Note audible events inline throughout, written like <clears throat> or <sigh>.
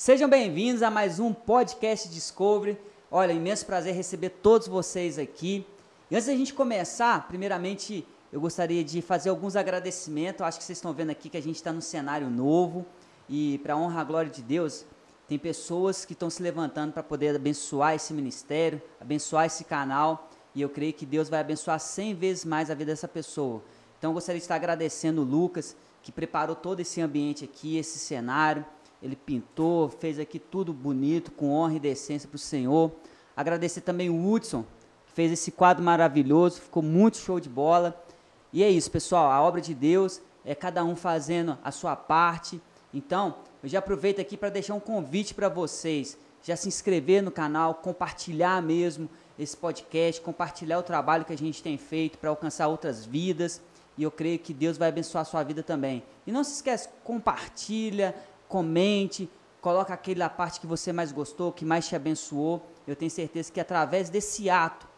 Sejam bem-vindos a mais um podcast Discovery. Olha, imenso prazer receber todos vocês aqui. E antes da gente começar, primeiramente eu gostaria de fazer alguns agradecimentos. Eu acho que vocês estão vendo aqui que a gente está num cenário novo e para honra a glória de Deus, tem pessoas que estão se levantando para poder abençoar esse ministério, abençoar esse canal e eu creio que Deus vai abençoar 100 vezes mais a vida dessa pessoa. Então eu gostaria de estar agradecendo o Lucas que preparou todo esse ambiente aqui, esse cenário ele pintou, fez aqui tudo bonito, com honra e decência para o Senhor. Agradecer também o Hudson, que fez esse quadro maravilhoso, ficou muito show de bola. E é isso, pessoal, a obra de Deus é cada um fazendo a sua parte. Então, eu já aproveito aqui para deixar um convite para vocês, já se inscrever no canal, compartilhar mesmo esse podcast, compartilhar o trabalho que a gente tem feito para alcançar outras vidas. E eu creio que Deus vai abençoar a sua vida também. E não se esquece, compartilha, comente, coloca aquela parte que você mais gostou, que mais te abençoou. Eu tenho certeza que através desse ato,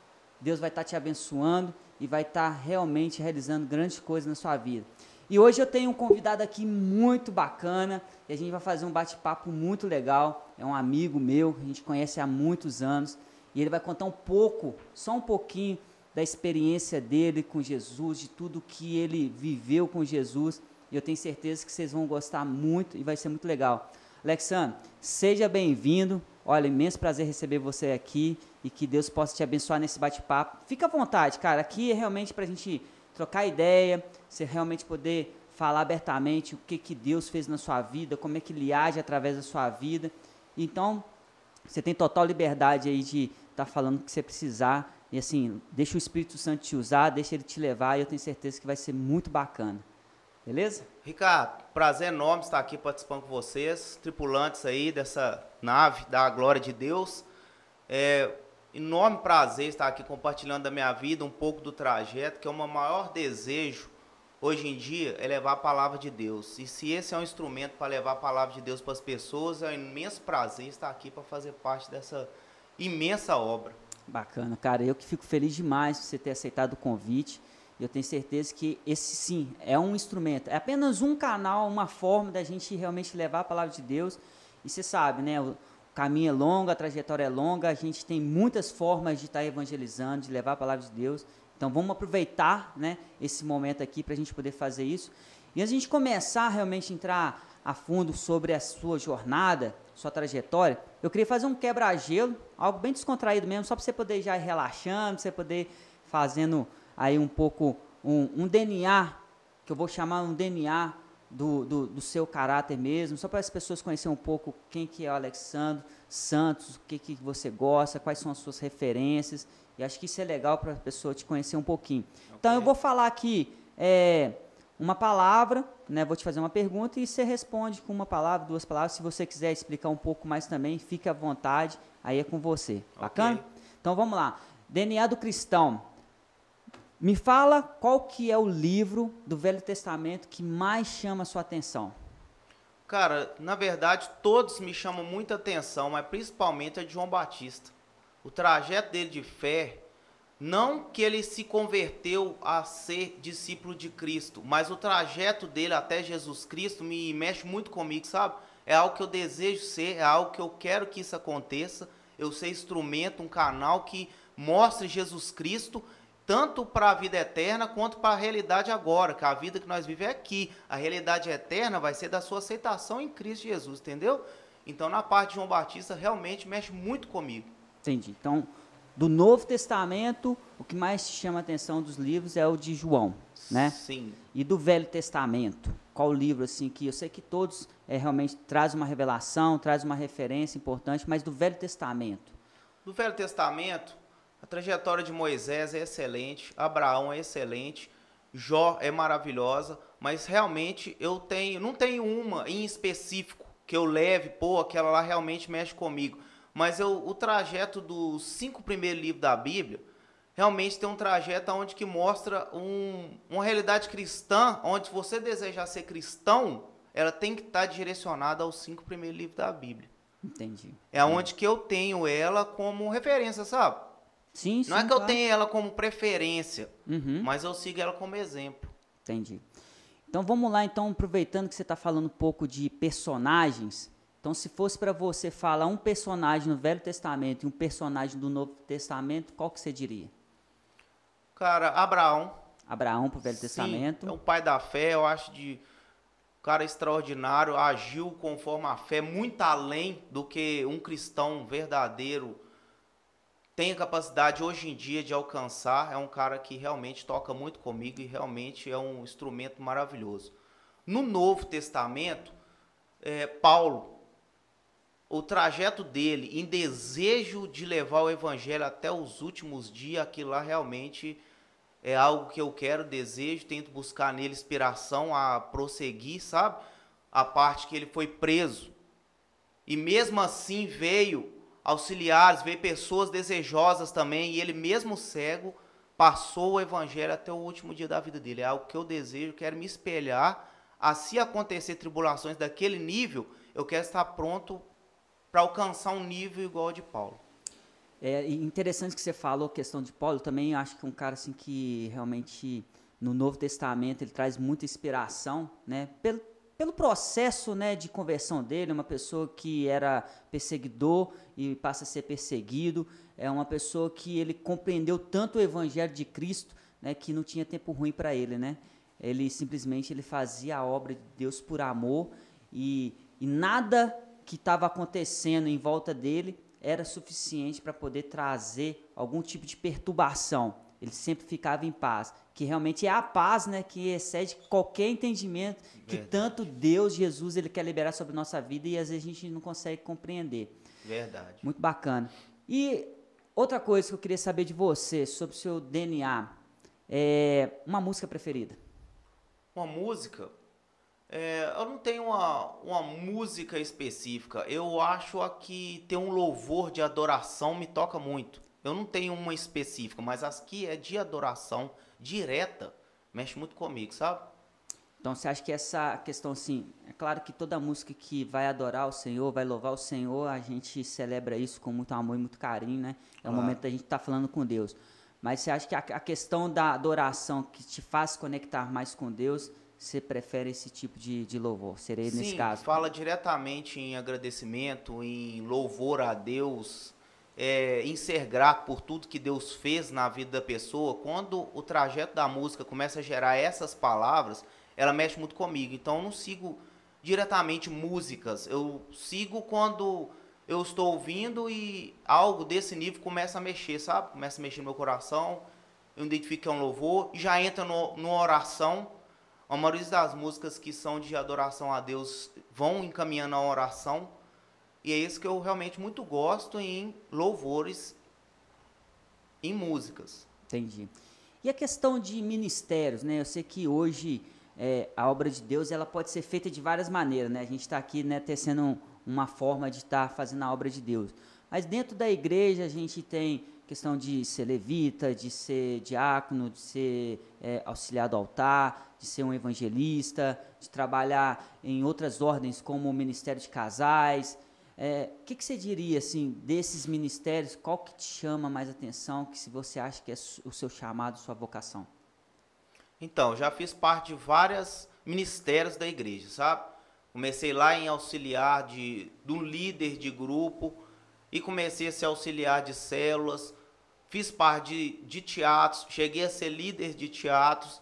Deus vai estar te abençoando e vai estar realmente realizando grandes coisas na sua vida. E hoje eu tenho um convidado aqui muito bacana e a gente vai fazer um bate-papo muito legal. É um amigo meu, a gente conhece há muitos anos e ele vai contar um pouco, só um pouquinho da experiência dele com Jesus, de tudo que ele viveu com Jesus e eu tenho certeza que vocês vão gostar muito e vai ser muito legal. Alexandre, seja bem-vindo. Olha, imenso prazer receber você aqui e que Deus possa te abençoar nesse bate-papo. Fica à vontade, cara. Aqui é realmente para a gente trocar ideia, você realmente poder falar abertamente o que, que Deus fez na sua vida, como é que Ele age através da sua vida. Então, você tem total liberdade aí de estar tá falando o que você precisar. E assim, deixa o Espírito Santo te usar, deixa ele te levar, e eu tenho certeza que vai ser muito bacana. Beleza? Ricardo, prazer enorme estar aqui participando com vocês, tripulantes aí dessa nave da glória de Deus. É enorme prazer estar aqui compartilhando da minha vida, um pouco do trajeto, que é o meu maior desejo hoje em dia é levar a palavra de Deus. E se esse é um instrumento para levar a palavra de Deus para as pessoas, é um imenso prazer estar aqui para fazer parte dessa imensa obra. Bacana, cara. Eu que fico feliz demais por você ter aceitado o convite. Eu tenho certeza que esse sim é um instrumento, é apenas um canal, uma forma da gente realmente levar a palavra de Deus. E você sabe, né? O caminho é longo, a trajetória é longa, a gente tem muitas formas de estar evangelizando, de levar a palavra de Deus. Então vamos aproveitar né, esse momento aqui para a gente poder fazer isso. E a gente começar a realmente entrar a fundo sobre a sua jornada, sua trajetória, eu queria fazer um quebra-gelo, algo bem descontraído mesmo, só para você poder já ir relaxando, você poder fazendo aí um pouco um, um DNA, que eu vou chamar um DNA do, do, do, seu caráter mesmo, só para as pessoas conhecerem um pouco quem que é o Alexandre Santos, o que, que você gosta, quais são as suas referências, e acho que isso é legal para a pessoa te conhecer um pouquinho. Okay. Então eu vou falar aqui é, uma palavra, né, vou te fazer uma pergunta e você responde com uma palavra, duas palavras. Se você quiser explicar um pouco mais também, fique à vontade, aí é com você. Bacana? Okay. Então vamos lá. DNA do cristão. Me fala qual que é o livro do Velho Testamento que mais chama a sua atenção. Cara, na verdade, todos me chamam muita atenção, mas principalmente a de João Batista. O trajeto dele de fé, não que ele se converteu a ser discípulo de Cristo, mas o trajeto dele até Jesus Cristo me mexe muito comigo, sabe? É algo que eu desejo ser, é algo que eu quero que isso aconteça. Eu ser instrumento, um canal que mostre Jesus Cristo tanto para a vida eterna quanto para a realidade agora, que a vida que nós vivemos é aqui. A realidade eterna vai ser da sua aceitação em Cristo Jesus, entendeu? Então, na parte de João Batista, realmente mexe muito comigo. Entendi. Então, do Novo Testamento, o que mais te chama a atenção dos livros é o de João, né? Sim. E do Velho Testamento? Qual livro, assim, que eu sei que todos é, realmente traz uma revelação, traz uma referência importante, mas do Velho Testamento? Do Velho Testamento, a trajetória de Moisés é excelente, Abraão é excelente, Jó é maravilhosa, mas realmente eu tenho, não tenho uma em específico que eu leve, pô, aquela lá realmente mexe comigo. Mas eu, o trajeto dos cinco primeiros livros da Bíblia, realmente tem um trajeto onde que mostra um, uma realidade cristã, onde você desejar ser cristão, ela tem que estar direcionada aos cinco primeiros livros da Bíblia. Entendi. É onde que eu tenho ela como referência, sabe? Sim, sim. Não é que claro. eu tenha ela como preferência, uhum. mas eu sigo ela como exemplo. Entendi. Então vamos lá, então, aproveitando que você está falando um pouco de personagens, Então, se fosse para você falar um personagem no Velho Testamento e um personagem do Novo Testamento, qual que você diria? Cara, Abraão. Abraão para o Velho Sim, Testamento. É um pai da fé, eu acho de um cara extraordinário, agiu conforme a fé, muito além do que um cristão verdadeiro tem a capacidade hoje em dia de alcançar. É um cara que realmente toca muito comigo e realmente é um instrumento maravilhoso. No Novo Testamento, é, Paulo, o trajeto dele em desejo de levar o evangelho até os últimos dias, aquilo lá realmente é algo que eu quero, desejo, tento buscar nele inspiração a prosseguir, sabe? A parte que ele foi preso. E mesmo assim veio auxiliares, veio pessoas desejosas também, e ele mesmo cego passou o evangelho até o último dia da vida dele. É algo que eu desejo, quero me espelhar. Assim acontecer tribulações daquele nível, eu quero estar pronto para alcançar um nível igual ao de Paulo. É interessante que você falou a questão de Paulo, também acho que um cara assim que realmente no Novo Testamento ele traz muita inspiração, né? Pelo, pelo processo, né, de conversão dele, uma pessoa que era perseguidor e passa a ser perseguido, é uma pessoa que ele compreendeu tanto o evangelho de Cristo, né, que não tinha tempo ruim para ele, né? Ele simplesmente ele fazia a obra de Deus por amor e, e nada que estava acontecendo em volta dele era suficiente para poder trazer algum tipo de perturbação. Ele sempre ficava em paz, que realmente é a paz, né, que excede qualquer entendimento que Verdade. tanto Deus, Jesus, ele quer liberar sobre a nossa vida e às vezes a gente não consegue compreender. Verdade. Muito bacana. E outra coisa que eu queria saber de você sobre o seu DNA, é uma música preferida. Uma música, é, eu não tenho uma, uma música específica. Eu acho a que ter um louvor de adoração me toca muito. Eu não tenho uma específica, mas as que é de adoração direta mexe muito comigo, sabe? Então você acha que essa questão assim, é claro que toda música que vai adorar o Senhor, vai louvar o Senhor, a gente celebra isso com muito amor e muito carinho, né? É o Claro. momento da gente estar falando com Deus. Mas você acha que a, a questão da adoração que te faz conectar mais com Deus, você prefere esse tipo de, de louvor? Seria nesse Sim, caso? fala diretamente em agradecimento, em louvor a Deus, é, em ser grato por tudo que Deus fez na vida da pessoa. Quando o trajeto da música começa a gerar essas palavras, ela mexe muito comigo. Então eu não sigo diretamente músicas, eu sigo quando eu estou ouvindo e algo desse nível começa a mexer, sabe? Começa a mexer no meu coração, eu identifico que é um louvor, já entra no, numa oração. A maioria das músicas que são de adoração a Deus vão encaminhando a oração. E é isso que eu realmente muito gosto em louvores, em músicas. Entendi. E a questão de ministérios, né? Eu sei que hoje é, a obra de Deus ela pode ser feita de várias maneiras, né? A gente está aqui, né, tecendo um- uma forma de estar fazendo a obra de Deus. Mas dentro da igreja a gente tem questão de ser levita, de ser diácono, de ser é, auxiliar do altar, de ser um evangelista, de trabalhar em outras ordens como o ministério de casais. É, O que, que você diria assim desses ministérios? Qual que te chama mais atenção? Que se você acha que é o seu chamado, sua vocação? Então, já fiz parte de vários ministérios da igreja, sabe? Comecei lá em auxiliar de, de um líder de grupo e comecei a ser auxiliar de células. Fiz parte de, de teatros, cheguei a ser líder de teatros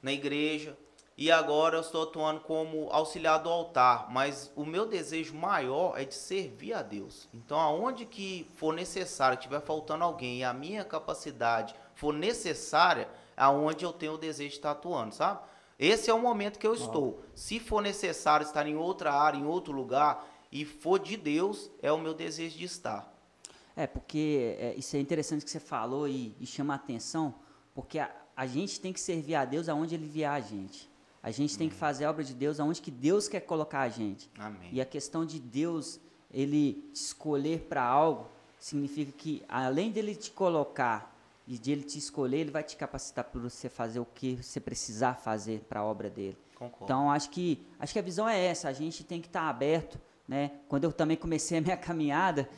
na igreja e agora eu estou atuando como auxiliar do altar. Mas o meu desejo maior é de servir a Deus. Então, aonde que for necessário, tiver faltando alguém e a minha capacidade for necessária, aonde eu tenho o desejo de estar atuando, sabe? Esse é o momento que eu estou. Se for necessário estar em outra área, em outro lugar, e for de Deus, é o meu desejo de estar. É, porque é, isso é interessante que você falou e, e chama a atenção, porque a, a gente tem que servir a Deus aonde Ele enviar a gente. A gente tem que fazer a obra de Deus aonde que Deus quer colocar a gente. Amém. E a questão de Deus, Ele escolher para algo, significa que além dele te colocar e de Ele te escolher, Ele vai te capacitar para você fazer o que você precisar fazer para a obra dele. Concordo. Então acho que acho que a visão é essa. A gente tem que estar aberto, né? Quando eu também comecei a minha <laughs> caminhada,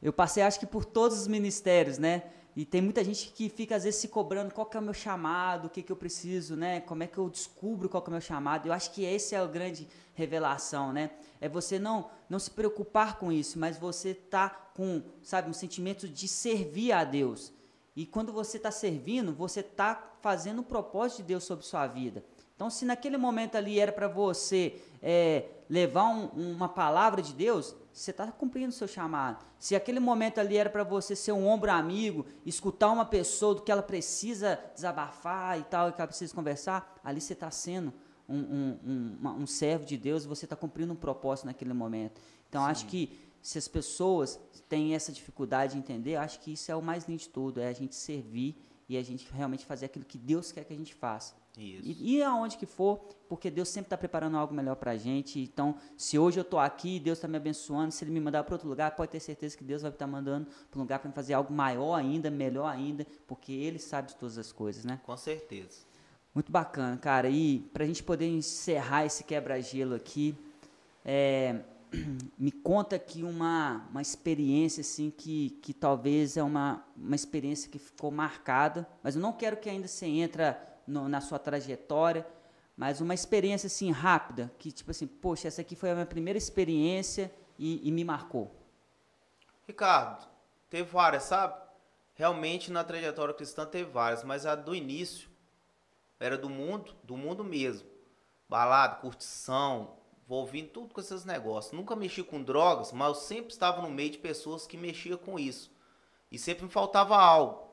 eu passei acho que por todos os ministérios, né? E tem muita gente que fica às vezes se cobrando qual que é o meu chamado, o que, que eu preciso, né? Como é que eu descubro qual que é o meu chamado? Eu acho que esse é a grande revelação, né? É você não não se preocupar com isso, mas você tá com, sabe, um sentimento de servir a Deus. E quando você está servindo, você está fazendo o propósito de Deus sobre sua vida. Então, se naquele momento ali era para você é, levar um, uma palavra de Deus, você está cumprindo o seu chamado. Se aquele momento ali era para você ser um ombro amigo, escutar uma pessoa do que ela precisa desabafar e tal, e que ela precisa conversar, ali você está sendo um, um, um, um, servo de Deus, você está cumprindo um propósito naquele momento. Então, Sim. acho que se as pessoas têm essa dificuldade de entender, acho que isso é o mais lindo de tudo, é a gente servir e a gente realmente fazer aquilo que Deus quer que a gente faça. Isso. E, e aonde que for, porque Deus sempre está preparando algo melhor para a gente. Então, se hoje eu estou aqui, Deus está me abençoando, se Ele me mandar para outro lugar, pode ter certeza que Deus vai estar mandando para um lugar para fazer algo maior ainda, melhor ainda, porque Ele sabe de todas as coisas, né? Com certeza. Muito bacana, cara. E para a gente poder encerrar esse quebra-gelo aqui, é, <clears throat> me conta aqui uma, uma experiência assim que, que talvez é uma, uma experiência que ficou marcada, mas eu não quero que ainda você entra no, na sua trajetória, mas uma experiência assim rápida, que tipo assim, poxa, essa aqui foi a minha primeira experiência e, e me marcou. Ricardo, teve várias, sabe? Realmente na trajetória cristã teve várias, mas a do início era do mundo, do mundo mesmo. Balada, curtição, envolvendo tudo com esses negócios. Nunca mexi com drogas, mas eu sempre estava no meio de pessoas que mexiam com isso. E sempre me faltava algo.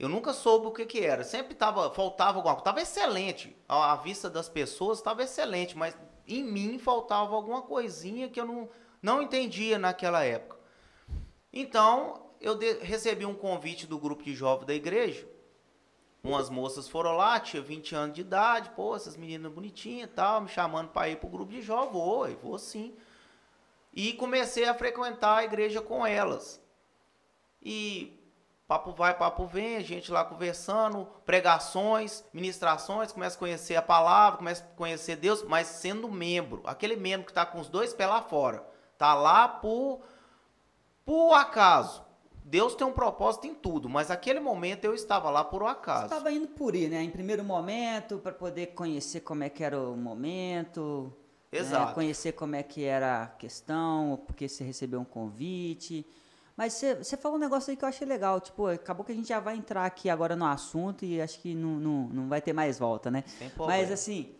Eu nunca soube o que, que era. Sempre tava, faltava alguma coisa. Estava excelente. A, a vista das pessoas estava excelente, mas em mim faltava alguma coisinha que eu não, não entendia naquela época. Então, eu de, recebi um convite do grupo de jovens da igreja. Umas moças foram lá, tinha 20 anos de idade, pô, essas meninas bonitinhas e tal, me chamando para ir pro grupo de jovens. Vou, vou sim. E comecei a frequentar a igreja com elas. E Papo vai, papo vem, a gente lá conversando, pregações, ministrações, começa a conhecer a palavra, começa a conhecer Deus, mas sendo membro, aquele membro que está com os dois pés lá fora, tá lá por, por acaso. Deus tem um propósito em tudo, mas aquele momento eu estava lá por um acaso. Você estava indo por ir, né? Em primeiro momento, para poder conhecer como é que era o momento, né? Exato. Né? conhecer como é que era a questão, porque você recebeu um convite. Mas você falou um negócio aí que eu achei legal. Tipo, acabou que a gente já vai entrar aqui agora no assunto e acho que não, não, não vai ter mais volta, né? Mas assim,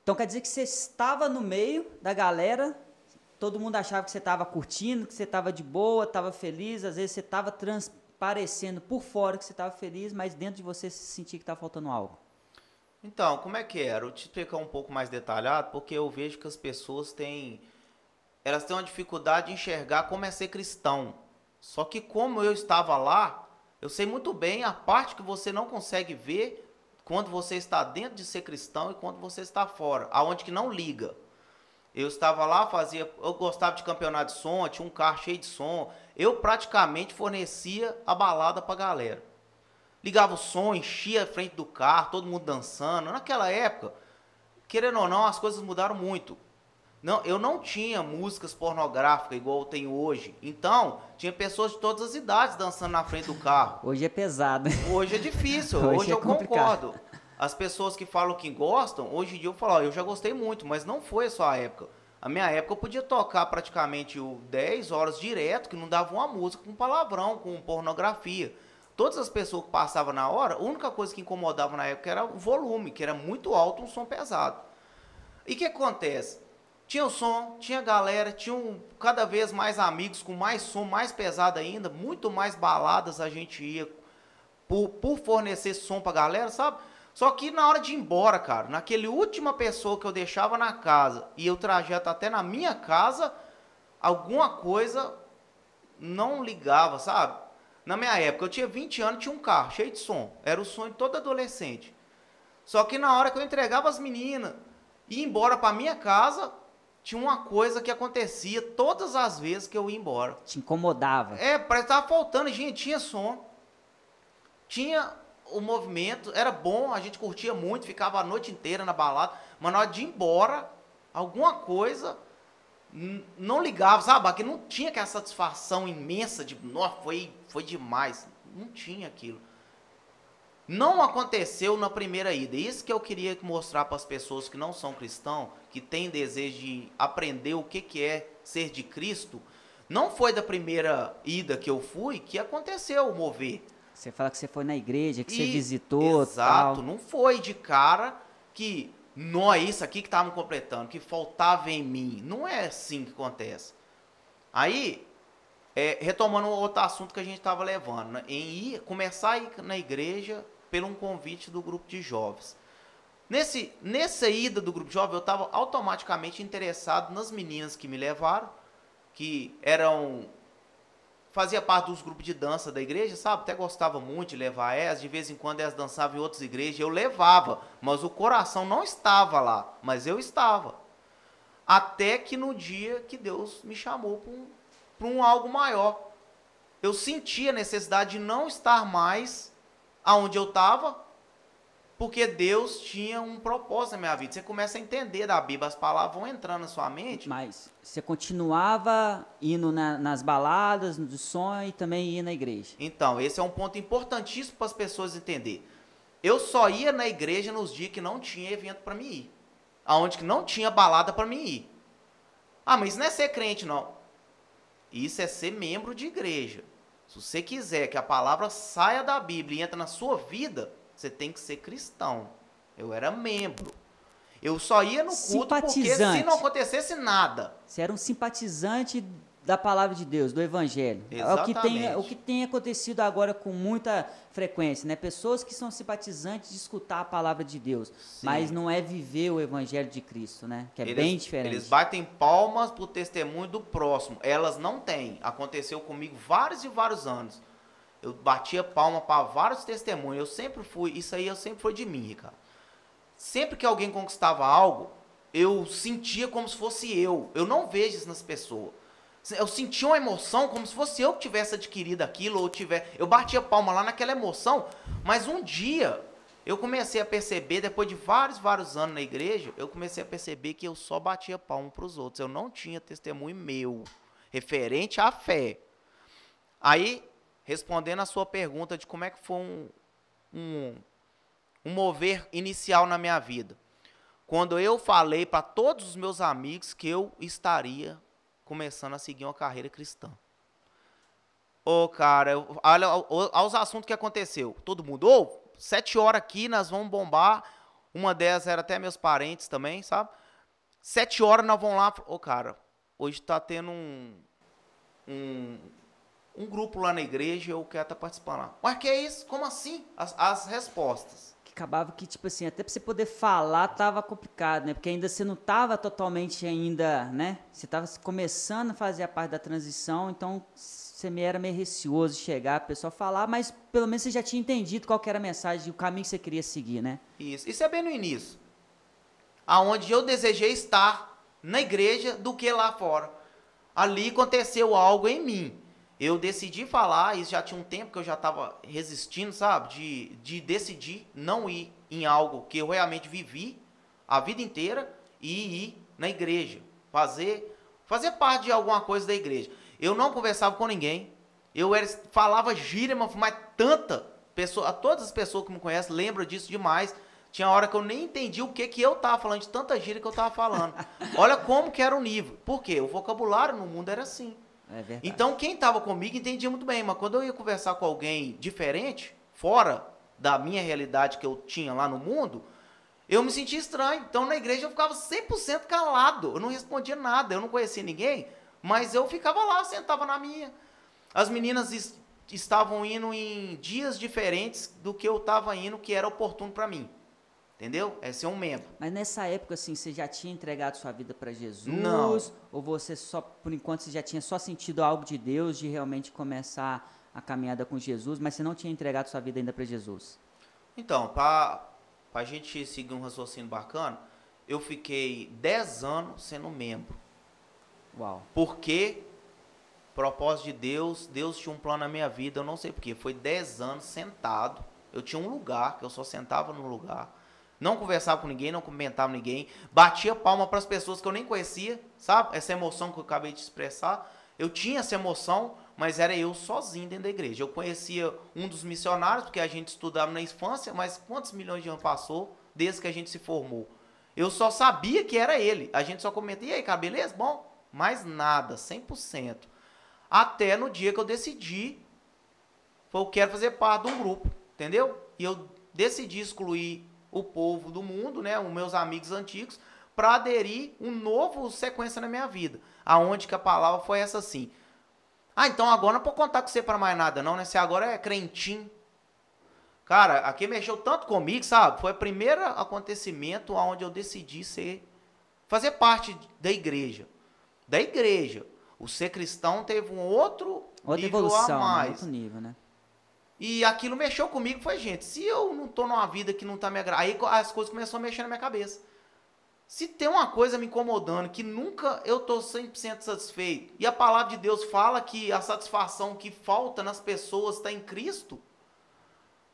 então quer dizer que você estava no meio da galera, todo mundo achava que você estava curtindo, que você estava de boa, estava feliz, às vezes você estava transparecendo por fora que você estava feliz, mas dentro de você se sentia que estava faltando algo. Então, como é que era? Eu te explicar um pouco mais detalhado, porque eu vejo que as pessoas têm elas têm uma dificuldade de enxergar como é ser cristão. Só que como eu estava lá, eu sei muito bem a parte que você não consegue ver quando você está dentro de ser cristão e quando você está fora, aonde que não liga. Eu estava lá, fazia, eu gostava de campeonato de som, tinha um carro cheio de som. Eu praticamente fornecia a balada para a galera. Ligava o som, enchia a frente do carro, todo mundo dançando. Naquela época, querendo ou não, as coisas mudaram muito. Não, eu não tinha músicas pornográficas igual eu tenho hoje. Então, tinha pessoas de todas as idades dançando na frente do carro. Hoje é pesado. Hoje é difícil, <laughs> hoje, hoje é eu complicado. concordo. As pessoas que falam que gostam, hoje em dia eu falo, eu já gostei muito, mas não foi só a época. A minha época eu podia tocar praticamente 10 horas direto, que não dava uma música com palavrão, com pornografia. Todas as pessoas que passavam na hora, a única coisa que incomodava na época era o volume, que era muito alto, um som pesado. E o que acontece? Tinha o som, tinha galera, tinha um, cada vez mais amigos com mais som, mais pesado ainda, muito mais baladas a gente ia por, por fornecer som pra galera, sabe? Só que na hora de ir embora, cara, naquele última pessoa que eu deixava na casa e o trajeto até na minha casa, alguma coisa não ligava, sabe? Na minha época, eu tinha 20 anos, tinha um carro cheio de som. Era o sonho de todo adolescente. Só que na hora que eu entregava as meninas, ia embora para minha casa, tinha uma coisa que acontecia todas as vezes que eu ia embora. Te incomodava. É, parece que tava faltando, gente, tinha som. Tinha o movimento, era bom, a gente curtia muito, ficava a noite inteira na balada, mas na hora de ir embora, alguma coisa não ligava, sabe? Que não tinha aquela satisfação imensa de, nossa, foi, foi demais. não tinha aquilo. Não aconteceu na primeira ida. Isso que eu queria mostrar para as pessoas que não são cristãos, que têm desejo de aprender o que, que é ser de Cristo. Não foi da primeira ida que eu fui que aconteceu o mover. Você fala que você foi na igreja, que e, você visitou. Exato, tal. não foi de cara que não é isso aqui que estavam completando, que faltava em mim. Não é assim que acontece. Aí, é, retomando outro assunto que a gente estava levando, né, em ir, começar a ir na igreja pelo um convite do grupo de jovens. Nesse, nessa ida do grupo de jovens, eu estava automaticamente interessado nas meninas que me levaram, que eram fazia parte dos grupos de dança da igreja, sabe? Até gostava muito de levar elas. De vez em quando elas dançavam em outras igrejas, eu levava, mas o coração não estava lá, mas eu estava. Até que no dia que Deus me chamou para um, um algo maior, eu senti a necessidade de não estar mais aonde eu estava, porque Deus tinha um propósito na minha vida. Você começa a entender da Bíblia, as palavras vão entrando na sua mente. Mas você continuava indo na, nas baladas, no sonho e também ia na igreja. Então, esse é um ponto importantíssimo para as pessoas entenderem. Eu só ia na igreja nos dias que não tinha evento para mim ir. Aonde que não tinha balada para mim ir. Ah, mas isso não é ser crente, não. Isso é ser membro de igreja. Se você quiser que a palavra saia da Bíblia e entre na sua vida, você tem que ser cristão. Eu era membro. Eu só ia no culto porque se não acontecesse nada. Você era um simpatizante da palavra de Deus, do evangelho. Exatamente. É o que tem, o que tem acontecido agora com muita frequência, né? Pessoas que são simpatizantes de escutar a palavra de Deus, Sim. mas não é viver o evangelho de Cristo, né? Que é eles, bem diferente. Eles batem palmas pro testemunho do próximo. Elas não têm. Aconteceu comigo vários e vários anos. Eu batia palma para vários testemunhos. Eu sempre fui, isso aí eu sempre foi de mim, Ricardo. Sempre que alguém conquistava algo, eu sentia como se fosse eu. Eu não vejo isso nas pessoas. Eu sentia uma emoção como se fosse eu que tivesse adquirido aquilo, ou tiver. Eu batia palma lá naquela emoção, mas um dia eu comecei a perceber, depois de vários, vários anos na igreja, eu comecei a perceber que eu só batia palma para os outros. Eu não tinha testemunho meu, referente à fé. Aí, respondendo a sua pergunta de como é que foi um, um, um mover inicial na minha vida. Quando eu falei para todos os meus amigos que eu estaria começando a seguir uma carreira cristã. Ô, oh, cara, olha aos assuntos que aconteceu. Todo mundo, ô, oh, sete horas aqui, nós vamos bombar. Uma delas era até meus parentes também, sabe? Sete horas nós vamos lá. Ô, oh, cara, hoje tá tendo um, um, um grupo lá na igreja, eu quero estar tá participando lá. Mas que é isso? Como assim? As, as respostas acabava que, tipo assim, até pra você poder falar tava complicado, né? Porque ainda você não tava totalmente ainda, né? Você tava começando a fazer a parte da transição, então você me era meio receoso de chegar, a pessoa falar, mas pelo menos você já tinha entendido qual era a mensagem, o caminho que você queria seguir, né? Isso. Isso é bem no início. Aonde eu desejei estar na igreja do que lá fora. Ali aconteceu algo em mim eu decidi falar, isso já tinha um tempo que eu já estava resistindo, sabe? De, de decidir não ir em algo que eu realmente vivi a vida inteira e ir na igreja. Fazer, fazer parte de alguma coisa da igreja. Eu não conversava com ninguém. Eu era, falava gíria, mas tanta pessoa, todas as pessoas que me conhecem lembram disso demais. Tinha hora que eu nem entendi o que que eu tava falando, de tanta gíria que eu tava falando. <laughs> Olha como que era o nível. Por quê? O vocabulário no mundo era assim. É então, quem estava comigo entendia muito bem, mas quando eu ia conversar com alguém diferente, fora da minha realidade que eu tinha lá no mundo, eu me sentia estranho. Então, na igreja eu ficava 100% calado, eu não respondia nada, eu não conhecia ninguém, mas eu ficava lá, sentava na minha. As meninas est estavam indo em dias diferentes do que eu estava indo, que era oportuno para mim. Entendeu? É ser um membro. Mas nessa época, assim, você já tinha entregado sua vida para Jesus? Não. Ou você só, por enquanto, você já tinha só sentido algo de Deus, de realmente começar a caminhada com Jesus, mas você não tinha entregado sua vida ainda para Jesus? Então, para a gente seguir um raciocínio bacana, eu fiquei 10 anos sendo membro. Uau. Porque, propósito de Deus, Deus tinha um plano na minha vida, eu não sei porquê. Foi 10 anos sentado. Eu tinha um lugar, que eu só sentava no lugar não conversava com ninguém, não comentava com ninguém, batia palma para as pessoas que eu nem conhecia, sabe? Essa emoção que eu acabei de expressar. Eu tinha essa emoção, mas era eu sozinho dentro da igreja. Eu conhecia um dos missionários, porque a gente estudava na infância, mas quantos milhões de anos passou desde que a gente se formou? Eu só sabia que era ele. A gente só comentou, e aí, cara, beleza? Bom, mais nada, 100%. Até no dia que eu decidi, eu quero fazer parte de um grupo, entendeu? E eu decidi excluir o povo do mundo, né, os meus amigos antigos, para aderir um novo sequência na minha vida, aonde que a palavra foi essa assim. Ah, então agora não vou contar com você para mais nada não, né? Você agora é crentinho. Cara, aqui mexeu tanto comigo, sabe? Foi o primeiro acontecimento onde eu decidi ser fazer parte da igreja. Da igreja. O ser cristão teve um outro Outra nível evolução, a né? mais. outro nível, né? E aquilo mexeu comigo, foi, gente, se eu não tô numa vida que não tá me agradando, aí as coisas começaram a mexer na minha cabeça. Se tem uma coisa me incomodando, que nunca eu tô 100% satisfeito, e a palavra de Deus fala que a satisfação que falta nas pessoas está em Cristo,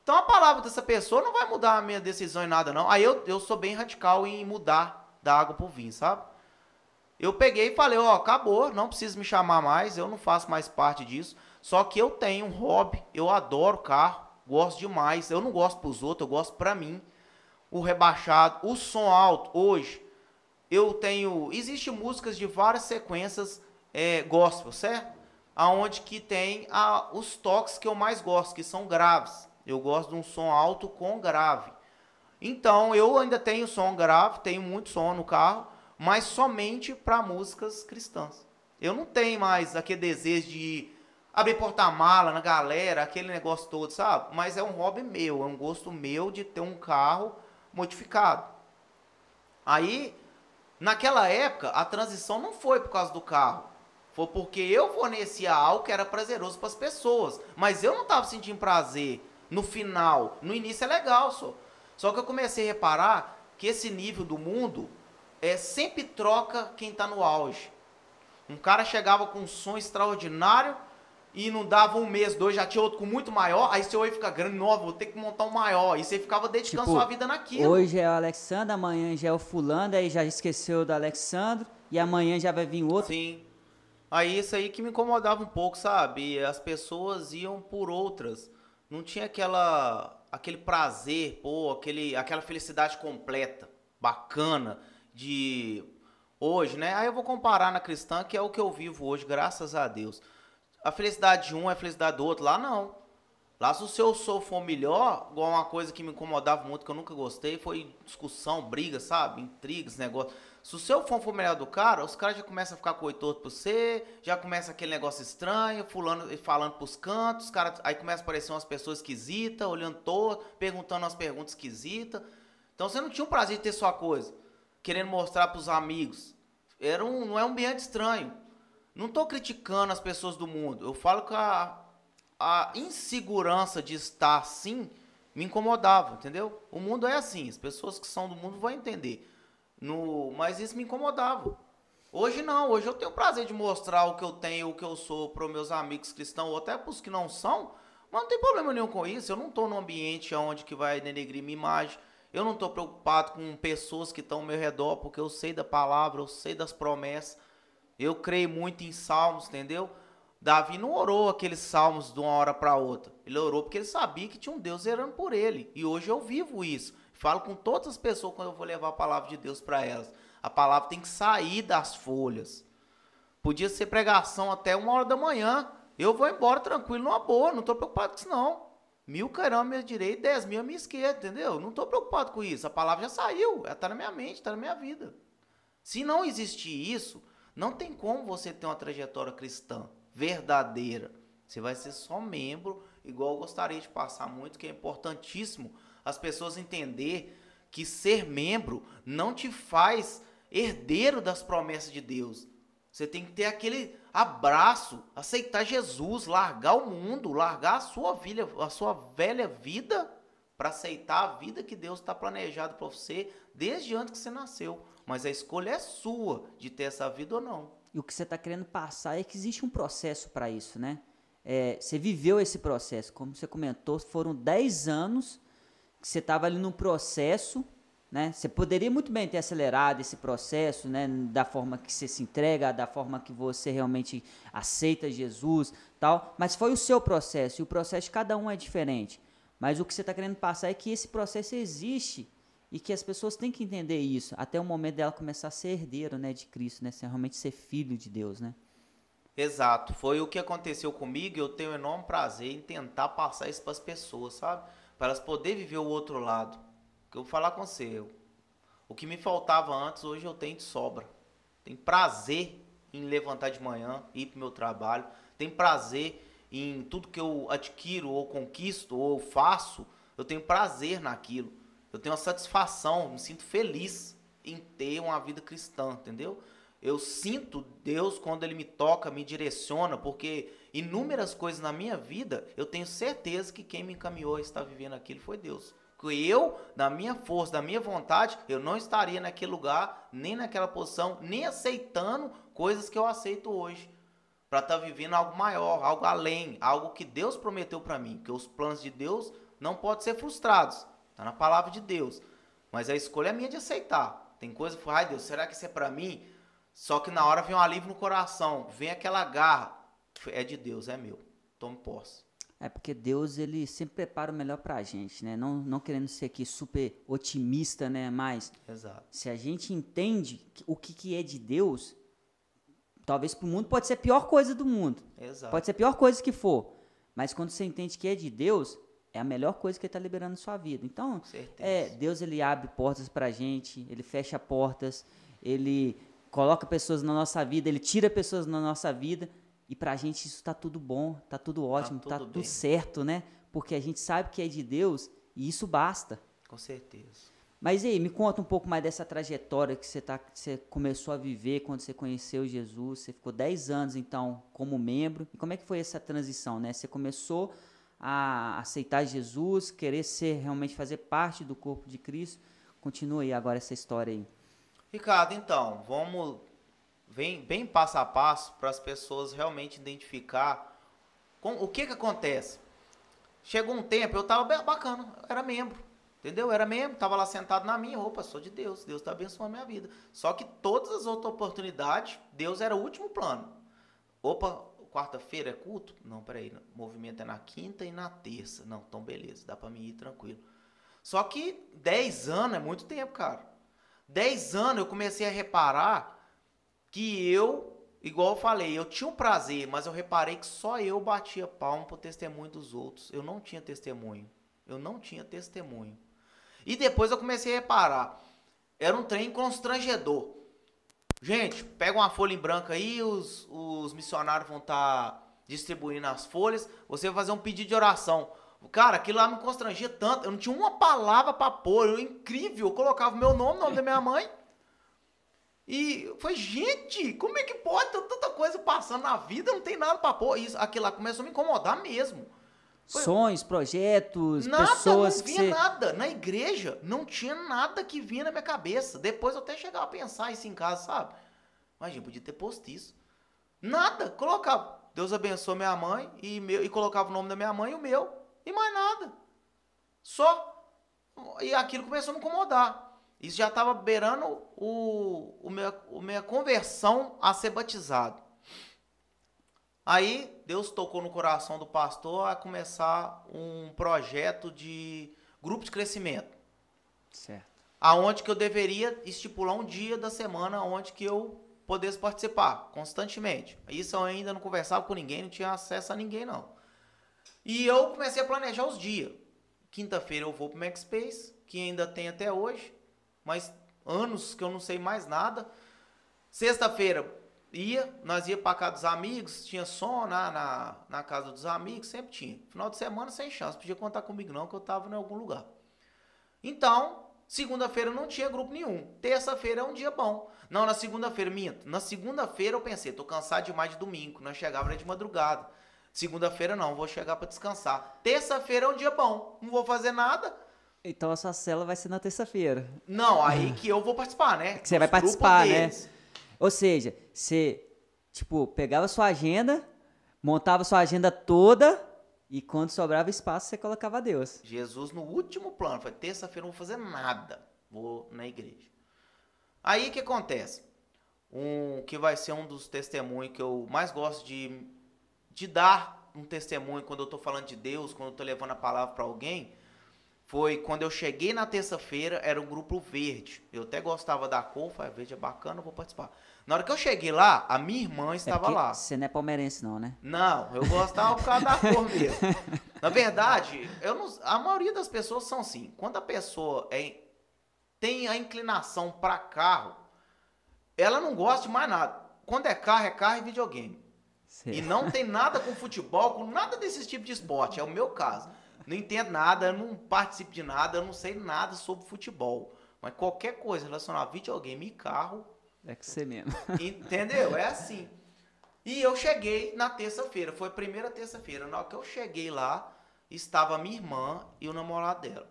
então a palavra dessa pessoa não vai mudar a minha decisão em nada, não. Aí eu, eu sou bem radical em mudar da água pro vinho, sabe? Eu peguei e falei, ó, acabou, não precisa me chamar mais, eu não faço mais parte disso. Só que eu tenho um hobby, eu adoro carro, gosto demais. Eu não gosto pros outros, eu gosto pra mim. O rebaixado, o som alto, hoje, eu tenho. Existem músicas de várias sequências é, gospel, certo? Aonde que tem a, os toques que eu mais gosto, que são graves. Eu gosto de um som alto com grave. Então eu ainda tenho som grave, tenho muito som no carro, mas somente para músicas cristãs. Eu não tenho mais aquele desejo de abrir porta-mala na galera, aquele negócio todo, sabe? Mas é um hobby meu, é um gosto meu de ter um carro modificado. Aí, naquela época, a transição não foi por causa do carro. Foi porque eu fornecia algo que era prazeroso para as pessoas. Mas eu não estava sentindo prazer no final. No início é legal só. Só que eu comecei a reparar que esse nível do mundo é sempre troca quem está no auge. Um cara chegava com um som extraordinário e não dava um mês, dois, já tinha outro com muito maior, aí seu oi fica grande, novo, vou ter que montar um maior. E você ficava dedicando Tipo, sua vida naquilo. Hoje é o Alexandre, amanhã já é o fulano, aí já esqueceu do Alexandre, e amanhã já vai vir outro. Sim. Aí isso aí que me incomodava um pouco, sabe? As pessoas iam por outras. Não tinha aquela aquele prazer, pô, aquele, aquela felicidade completa, bacana de hoje, né? Aí eu vou comparar na cristã, que é o que eu vivo hoje, graças a Deus. A felicidade de um é a felicidade do outro, lá não. Lá se o seu sou for melhor, igual uma coisa que me incomodava muito, que eu nunca gostei, foi discussão, briga, sabe? Intrigas, negócio. Se o seu for melhor do cara, os caras já começam a ficar coitoso por você, já começa aquele negócio estranho, fulano falando pros cantos, cara, aí começa a aparecer umas pessoas esquisitas, olhando todo, perguntando umas perguntas esquisitas. Então você não tinha o prazer de ter sua coisa, querendo mostrar pros amigos. Era um, não é um ambiente estranho. Não tô criticando as pessoas do mundo. Eu falo que a, a insegurança de estar assim me incomodava, entendeu? O mundo é assim, as pessoas que são do mundo vão entender. No, mas isso me incomodava. Hoje não, hoje eu tenho o prazer de mostrar o que eu tenho, o que eu sou para meus amigos cristãos, ou até para os que não são, mas não tem problema nenhum com isso. Eu não estou num ambiente onde que vai denegrir minha imagem. Eu não estou preocupado com pessoas que estão ao meu redor, porque eu sei da palavra, eu sei das promessas. Eu creio muito em salmos, entendeu? Davi não orou aqueles salmos de uma hora para outra. Ele orou porque ele sabia que tinha um Deus errando por ele. E hoje eu vivo isso. Falo com todas as pessoas quando eu vou levar a palavra de Deus para elas. A palavra tem que sair das folhas. Podia ser pregação até uma hora da manhã. Eu vou embora tranquilo, numa boa. Não estou preocupado com isso, não. Mil cairão à minha direita, dez mil à minha esquerda, entendeu? Não estou preocupado com isso. A palavra já saiu. Ela está na minha mente, está na minha vida. Se não existir isso, não tem como você ter uma trajetória cristã verdadeira. Você vai ser só membro, igual eu gostaria de passar muito, que é importantíssimo as pessoas entender que ser membro não te faz herdeiro das promessas de Deus. Você tem que ter aquele abraço, aceitar Jesus, largar o mundo, largar a sua a sua velha vida para aceitar a vida que Deus está planejado para você desde antes que você nasceu. Mas a escolha é sua de ter essa vida ou não. E o que você está querendo passar é que existe um processo para isso, né? É, você viveu esse processo, como você comentou, foram 10 anos que você estava ali num processo né? Você poderia muito bem ter acelerado esse processo, né? Da forma que você se entrega, da forma que você realmente aceita Jesus, tal. Mas foi o seu processo e o processo de cada um é diferente. Mas o que você está querendo passar é que esse processo existe e que as pessoas têm que entender isso até o momento dela começar a ser herdeiro, né, de Cristo, né? Ser realmente ser filho de Deus, né? Exato, foi o que aconteceu comigo e eu tenho um enorme prazer em tentar passar isso para as pessoas, sabe? Para elas poderem viver o outro lado. Eu vou falar com você, eu, o que me faltava antes, hoje eu tenho de sobra. Tenho prazer em levantar de manhã, ir para o meu trabalho. Tenho prazer em tudo que eu adquiro ou conquisto ou faço. Eu tenho prazer naquilo. Eu tenho uma satisfação, me sinto feliz em ter uma vida cristã, entendeu? Eu sinto Deus quando Ele me toca, me direciona, porque inúmeras coisas na minha vida, eu tenho certeza que quem me encaminhou a estar vivendo aquilo foi Deus. Que eu, na minha força, da minha vontade, eu não estaria naquele lugar, nem naquela posição, nem aceitando coisas que eu aceito hoje. Para estar tá vivendo algo maior, algo além, algo que Deus prometeu para mim. Que os planos de Deus não podem ser frustrados. Está na palavra de Deus. Mas a escolha é minha de aceitar. Tem coisa que ai Deus, será que isso é para mim? Só que na hora vem um alívio no coração, vem aquela garra. É de Deus, é meu. Tome posse. É porque Deus ele sempre prepara o melhor pra gente, né? Não, não querendo ser aqui super otimista, né? Mas Exato. se a gente entende o que, que é de Deus, talvez pro mundo pode ser a pior coisa do mundo. Exato. Pode ser a pior coisa que for. Mas quando você entende que é de Deus, é a melhor coisa que ele está liberando na sua vida. Então, é, Deus ele abre portas para a gente, ele fecha portas, ele coloca pessoas na nossa vida, ele tira pessoas na nossa vida e para a gente isso está tudo bom, está tudo tá ótimo, está tudo, tá tudo certo, né? Porque a gente sabe que é de Deus e isso basta. Com certeza. Mas aí, me conta um pouco mais dessa trajetória que você, tá, que você começou a viver quando você conheceu Jesus. Você ficou 10 anos, então, como membro. E como é que foi essa transição, né? Você começou a aceitar Jesus, querer ser realmente fazer parte do corpo de Cristo. Continua aí agora essa história aí. Ricardo, então, vamos bem, passo a passo para as pessoas realmente identificar com, o que que acontece. Chegou um tempo, eu estava bacana, era membro, entendeu? Era membro, estava lá sentado na minha roupa, sou de Deus, Deus está abençoando a minha vida. Só que todas as outras oportunidades, Deus era o último plano. Opa, quarta-feira é culto? Não, peraí, o movimento é na quinta e na terça. Não, então beleza, dá para mim ir tranquilo. Só que 10 anos é muito tempo, cara. 10 anos eu comecei a reparar que eu, igual eu falei, eu tinha um prazer, mas eu reparei que só eu batia palmo pro testemunho dos outros. Eu não tinha testemunho. Eu não tinha testemunho. E depois eu comecei a reparar. Era um trem constrangedor. Gente, pega uma folha em branco aí, os, os missionários vão estar tá distribuindo as folhas. Você vai fazer um pedido de oração. Cara, aquilo lá me constrangia tanto. Eu não tinha uma palavra para pôr. Eu, incrível. Eu colocava o meu nome, o nome da minha mãe. E foi, gente, como é que pode ter tanta coisa passando na vida? Não tem nada para pôr. Isso, aquilo lá começou a me incomodar mesmo. Sonhos, projetos, nada, pessoas não vinha que você... nada. Na igreja, não tinha nada que vinha na minha cabeça. Depois eu até chegava a pensar isso em casa, sabe? Imagina, podia ter posto isso. Nada, colocava. Deus abençoe minha mãe e, meu, e colocava o nome da minha mãe e o meu. E mais nada. Só. E aquilo começou a me incomodar. Isso já estava beirando o, o, meu, o minha conversão a ser batizado. Aí Deus tocou no coração do pastor a começar um projeto de grupo de crescimento. Certo. Aonde que eu deveria estipular um dia da semana onde que eu pudesse participar constantemente. Isso eu ainda não conversava com ninguém, não tinha acesso a ninguém não. E eu comecei a planejar os dias. Quinta-feira eu vou pro Maxpace, que ainda tem até hoje, mas anos que eu não sei mais nada. Sexta-feira ia, nós ia para casa dos amigos, tinha som na, na, na, casa dos amigos, sempre tinha. Final de semana sem chance, podia contar comigo não, que eu tava em algum lugar. Então, segunda-feira não tinha grupo nenhum. Terça-feira é um dia bom. Não, na segunda-feira, minto. Na segunda-feira eu pensei, tô cansado demais de domingo, nós chegava de madrugada. Segunda-feira não, vou chegar para descansar. Terça-feira é um dia bom, não vou fazer nada. Então a sua cela vai ser na terça-feira. Não, aí que eu vou participar, né? Que você vai participar, né? Ou seja, você, tipo, pegava sua agenda, montava sua agenda toda e quando sobrava espaço você colocava Deus. Jesus no último plano, foi terça-feira não vou fazer nada. vou na igreja. Aí o que acontece? Um que vai ser um dos testemunhos que eu mais gosto de, de dar um testemunho quando eu estou falando de Deus, quando eu estou levando a palavra para alguém, foi quando eu cheguei na terça-feira, era um grupo verde. Eu até gostava da cor, falei, verde é bacana, vou participar. Na hora que eu cheguei lá, a minha irmã É estava porque lá. Você não é palmeirense, não, né? Não, eu gostava por causa da <laughs> cor mesmo. Na verdade, eu não, a maioria das pessoas são assim. Quando a pessoa é, tem a inclinação para carro, ela não gosta de mais nada. Quando é carro, é carro e videogame. E não tem nada com futebol, com nada desse tipo de esporte. É o meu caso. Não entendo nada, eu não participo de nada, eu não sei nada sobre futebol. Mas qualquer coisa relacionada a videogame e carro, É que você mesmo. <laughs> Entendeu? É assim. E eu cheguei na terça-feira, foi a primeira terça-feira. Na hora que eu cheguei lá, estava a minha irmã e o namorado dela.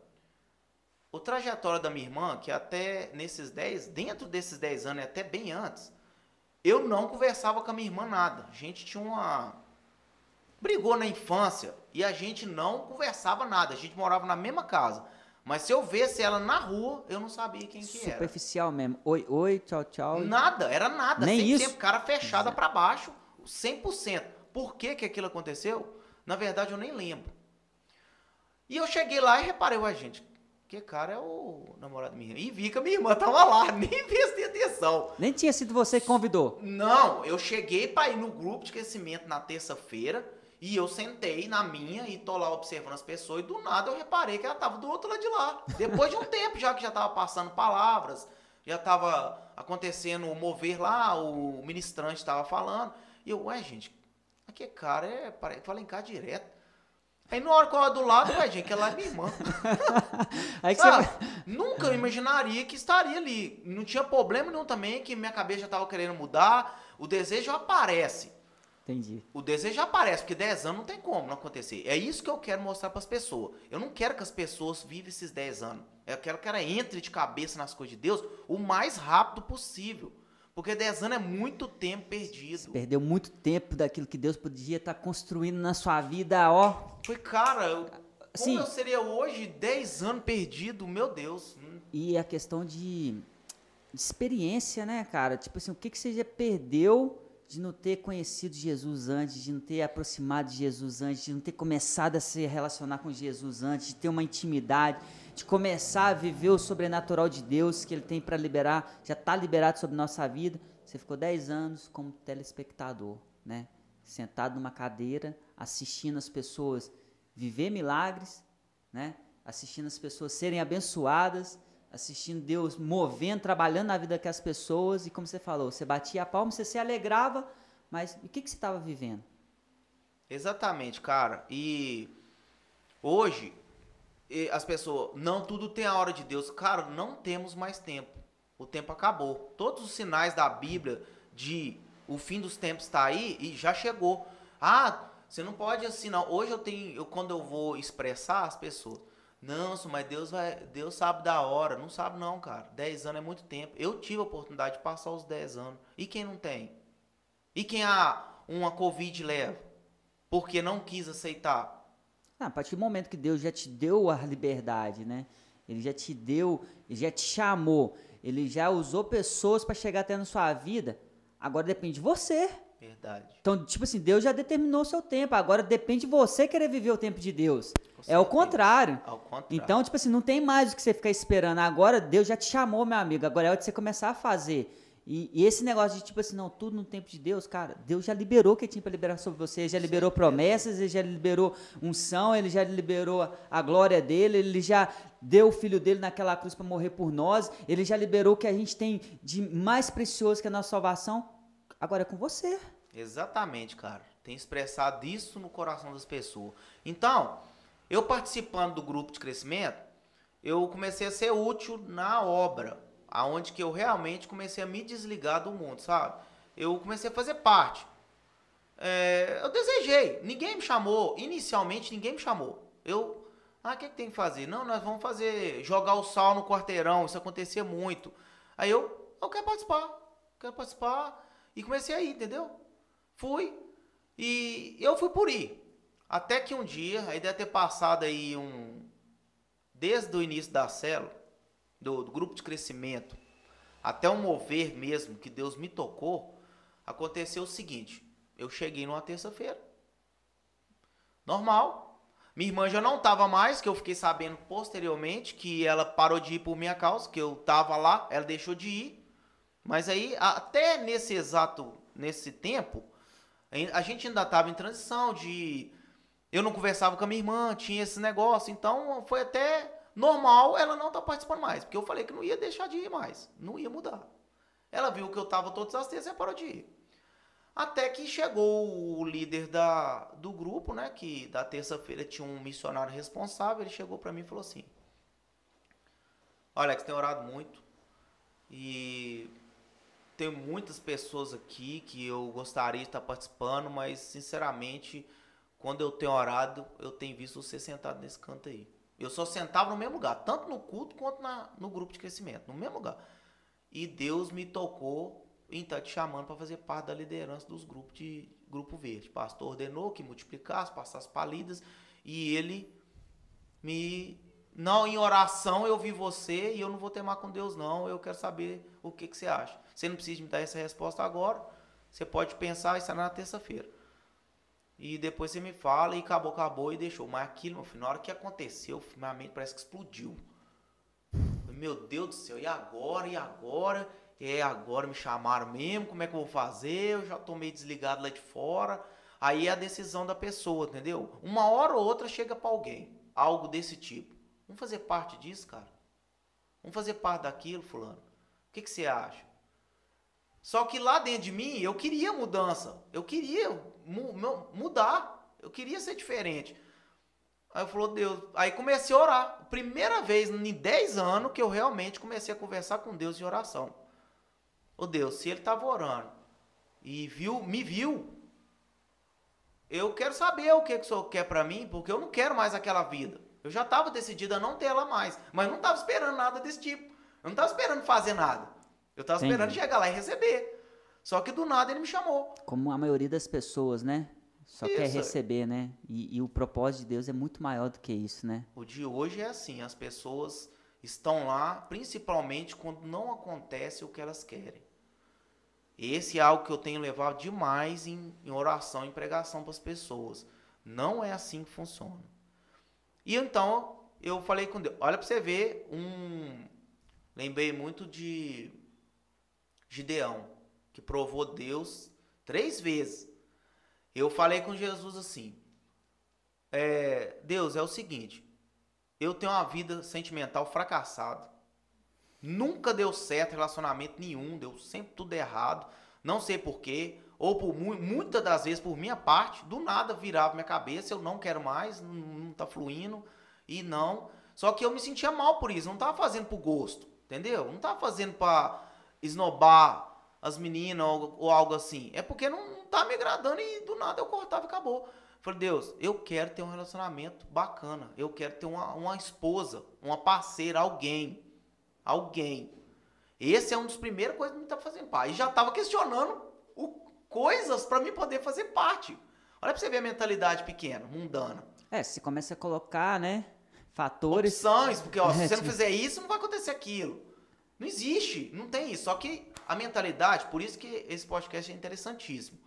O trajetório da minha irmã, que até nesses 10, dentro desses 10 anos e até bem antes, eu não conversava com a minha irmã nada. A gente tinha uma. Brigou na infância e a gente não conversava nada. A gente morava na mesma casa. Mas se eu visse ela na rua, eu não sabia quem que era. Superficial mesmo. Oi, oi, tchau, tchau. Nada, era nada. Nem sempre, isso? sempre cara fechada pra baixo, 100%. Por que que aquilo aconteceu? Na verdade, eu nem lembro. E eu cheguei lá e reparei, ué, gente, que cara é o namorado da minha irmã? E vi que a minha irmã tava lá, <laughs> nem prestei atenção. Nem tinha sido você que convidou. Não, eu cheguei pra ir no grupo de crescimento na terça-feira e eu sentei na minha e tô lá observando as pessoas e do nada eu reparei que ela tava do outro lado de lá. Depois de um <laughs> tempo já que já tava passando palavras, já tava acontecendo o mover lá, o ministrante tava falando. E eu, ué, gente, aquele cara é, fala em cá direto. Aí na hora que eu do lado, ué, gente, aquela é minha irmã. <laughs> Aí que Sabe? você. Nunca eu imaginaria que estaria ali. Não tinha problema nenhum também, que minha cabeça já estava querendo mudar. O desejo aparece. Entendi. O desejo aparece, porque 10 anos não tem como não acontecer. É isso que eu quero mostrar para as pessoas. Eu não quero que as pessoas vivam esses 10 anos. Eu quero que ela entre de cabeça nas coisas de Deus o mais rápido possível. Porque 10 anos é muito tempo perdido. Perdeu muito tempo daquilo que Deus podia estar construindo na sua vida, ó. Foi, cara, eu- como Sim. eu seria hoje 10 anos perdido? Meu Deus. Hum, E a questão de, de experiência, né, cara? Tipo assim, o que, que você já perdeu de não ter conhecido Jesus antes, de não ter aproximado de Jesus antes, de não ter começado a se relacionar com Jesus antes, de ter uma intimidade, de começar a viver o sobrenatural de Deus que Ele tem para liberar, já está liberado sobre nossa vida. Você ficou 10 anos como telespectador, né? Sentado numa cadeira, assistindo as pessoas viver milagres, né? Assistindo as pessoas serem abençoadas, assistindo Deus movendo, trabalhando na vida daquelas pessoas e como você falou, você batia a palma, você se alegrava, mas o que, que você estava vivendo? Exatamente, cara. E hoje as pessoas, não tudo tem a hora de Deus. Cara, não temos mais tempo. O tempo acabou. Todos os sinais da Bíblia de o fim dos tempos está aí e já chegou. Ah, você não pode assim não. Hoje eu tenho, eu quando eu vou expressar as pessoas, não, mas Deus vai, Deus sabe da hora. Não sabe não, cara. 10 anos é muito tempo. Eu tive a oportunidade de passar os 10 anos. E quem não tem? E quem a uma covid leva? Porque não quis aceitar. Ah, a partir do momento que Deus já te deu a liberdade, né? Ele já te deu, ele já te chamou, ele já usou pessoas para chegar até na sua vida. Agora depende de você. Verdade. Então, tipo assim, Deus já determinou o seu tempo. Agora depende de você querer viver o tempo de Deus. É o contrário. Ao contrário. Então, tipo assim, não tem mais o que você ficar esperando. Agora Deus já te chamou, meu amigo. Agora é hora de você começar a fazer. E, e esse negócio de tipo assim, não, tudo no tempo de Deus, cara, Deus já liberou o que tinha para liberar sobre você. Ele já liberou promessas, ele já liberou unção, ele já liberou a- a glória dele, ele já deu o filho dele naquela cruz para morrer por nós, ele já liberou o que a gente tem de mais precioso que a nossa salvação. Agora é com você. Exatamente, cara. Tem expressado isso no coração das pessoas. Então, eu participando do grupo de crescimento, eu comecei a ser útil na obra, aonde que eu realmente comecei a me desligar do mundo, sabe? Eu comecei a fazer parte. É, eu desejei, ninguém me chamou, inicialmente ninguém me chamou. Eu, ah, o que, que tem que fazer? Não, nós vamos fazer, jogar o sal no quarteirão, isso acontecia muito. Aí eu, eu quero participar, quero participar, e comecei a ir, entendeu? Fui, e eu fui por ir. Até que um dia, aí deve ter passado aí um. Desde o início da célula, do, do grupo de crescimento, até o mover mesmo que Deus me tocou, aconteceu o seguinte: eu cheguei numa terça-feira. Normal. Minha irmã já não estava mais, que eu fiquei sabendo posteriormente que ela parou de ir por minha causa, que eu estava lá, ela deixou de ir. Mas aí, até nesse exato, nesse tempo, a gente ainda estava em transição de... Eu não conversava com a minha irmã, tinha esse negócio, então foi até normal ela não estar tá participando mais, porque eu falei que não ia deixar de ir mais, não ia mudar. Ela viu que eu estava todas as terças e parou de ir. Até que chegou o líder da, do grupo, né? Que da terça-feira tinha um missionário responsável. Ele chegou para mim e falou assim: Olha, Alex, tem orado muito. E tem muitas pessoas aqui que eu gostaria de estar participando, mas sinceramente, quando eu tenho orado, eu tenho visto você sentado nesse canto aí. Eu só sentava no mesmo lugar, tanto no culto quanto na, no grupo de crescimento, no mesmo lugar. E Deus me tocou e está te chamando para fazer parte da liderança dos grupos de Grupo Verde. O pastor ordenou que multiplicasse, passasse palidas, e ele me. Não, em oração eu vi você e eu não vou temar com Deus, não. Eu quero saber o que, que você acha. Você não precisa me dar essa resposta agora. Você pode pensar, isso na terça-feira. E depois você me fala e acabou, acabou e deixou. Mas aquilo, meu filho, na hora que aconteceu, minha mente parece que explodiu. Meu Deus do céu, e agora? E agora? é, agora me chamaram mesmo, como é que eu vou fazer? Eu já tô meio desligado lá de fora. Aí é a decisão da pessoa, entendeu? Uma hora ou outra chega para alguém, algo desse tipo. Vamos fazer parte disso, cara? Vamos fazer parte daquilo, fulano? O que, que você acha? Só que lá dentro de mim, eu queria mudança. Eu queria mu mudar. Eu queria ser diferente. Aí eu falou, Deus. Aí comecei a orar. Primeira vez em 10 anos que eu realmente comecei a conversar com Deus em oração. Ô Deus, se ele estava orando e viu, me viu, eu quero saber o que, que o Senhor quer para mim, porque eu não quero mais aquela vida. Eu já estava decidido a não ter ela mais, mas não estava esperando nada desse tipo. Eu não estava esperando fazer nada. Eu estava esperando chegar lá e receber. Só que do nada ele me chamou. Como a maioria das pessoas, né? Só isso. quer receber, né? E, e, o propósito de Deus é muito maior do que isso, né? O de hoje é assim, as pessoas estão lá principalmente quando não acontece o que elas querem. Esse é algo que eu tenho levado demais em, em oração, em pregação para as pessoas. Não é assim que funciona. E então eu falei com Deus, olha para você ver um lembrei muito de Gideão, que provou Deus três vezes. Eu falei com Jesus assim: é, Deus, é o seguinte, eu tenho uma vida sentimental fracassada. Nunca deu certo relacionamento nenhum, deu sempre tudo errado. Não sei porquê, ou por muitas das vezes por minha parte, do nada virava minha cabeça, eu não quero mais, não, não tá fluindo e não. Só que eu me sentia mal por isso, não tava fazendo por gosto, entendeu? Não tava fazendo para esnobar as meninas ou, ou, algo assim. É porque não, tá me agradando e do nada eu cortava e acabou. Falei, Deus, eu quero ter um relacionamento bacana. Eu quero ter uma, uma esposa, uma parceira, alguém alguém. Esse é um dos primeiros coisas que me tá fazendo parte. E já estava questionando o, coisas para mim poder fazer parte. Olha para você ver a mentalidade pequena, mundana. É, se começa a colocar, né, fatores. Opções, porque ó, se você não <laughs> fizer isso, não vai acontecer aquilo. Não existe, não tem isso. Só que a mentalidade, por isso que esse podcast é interessantíssimo.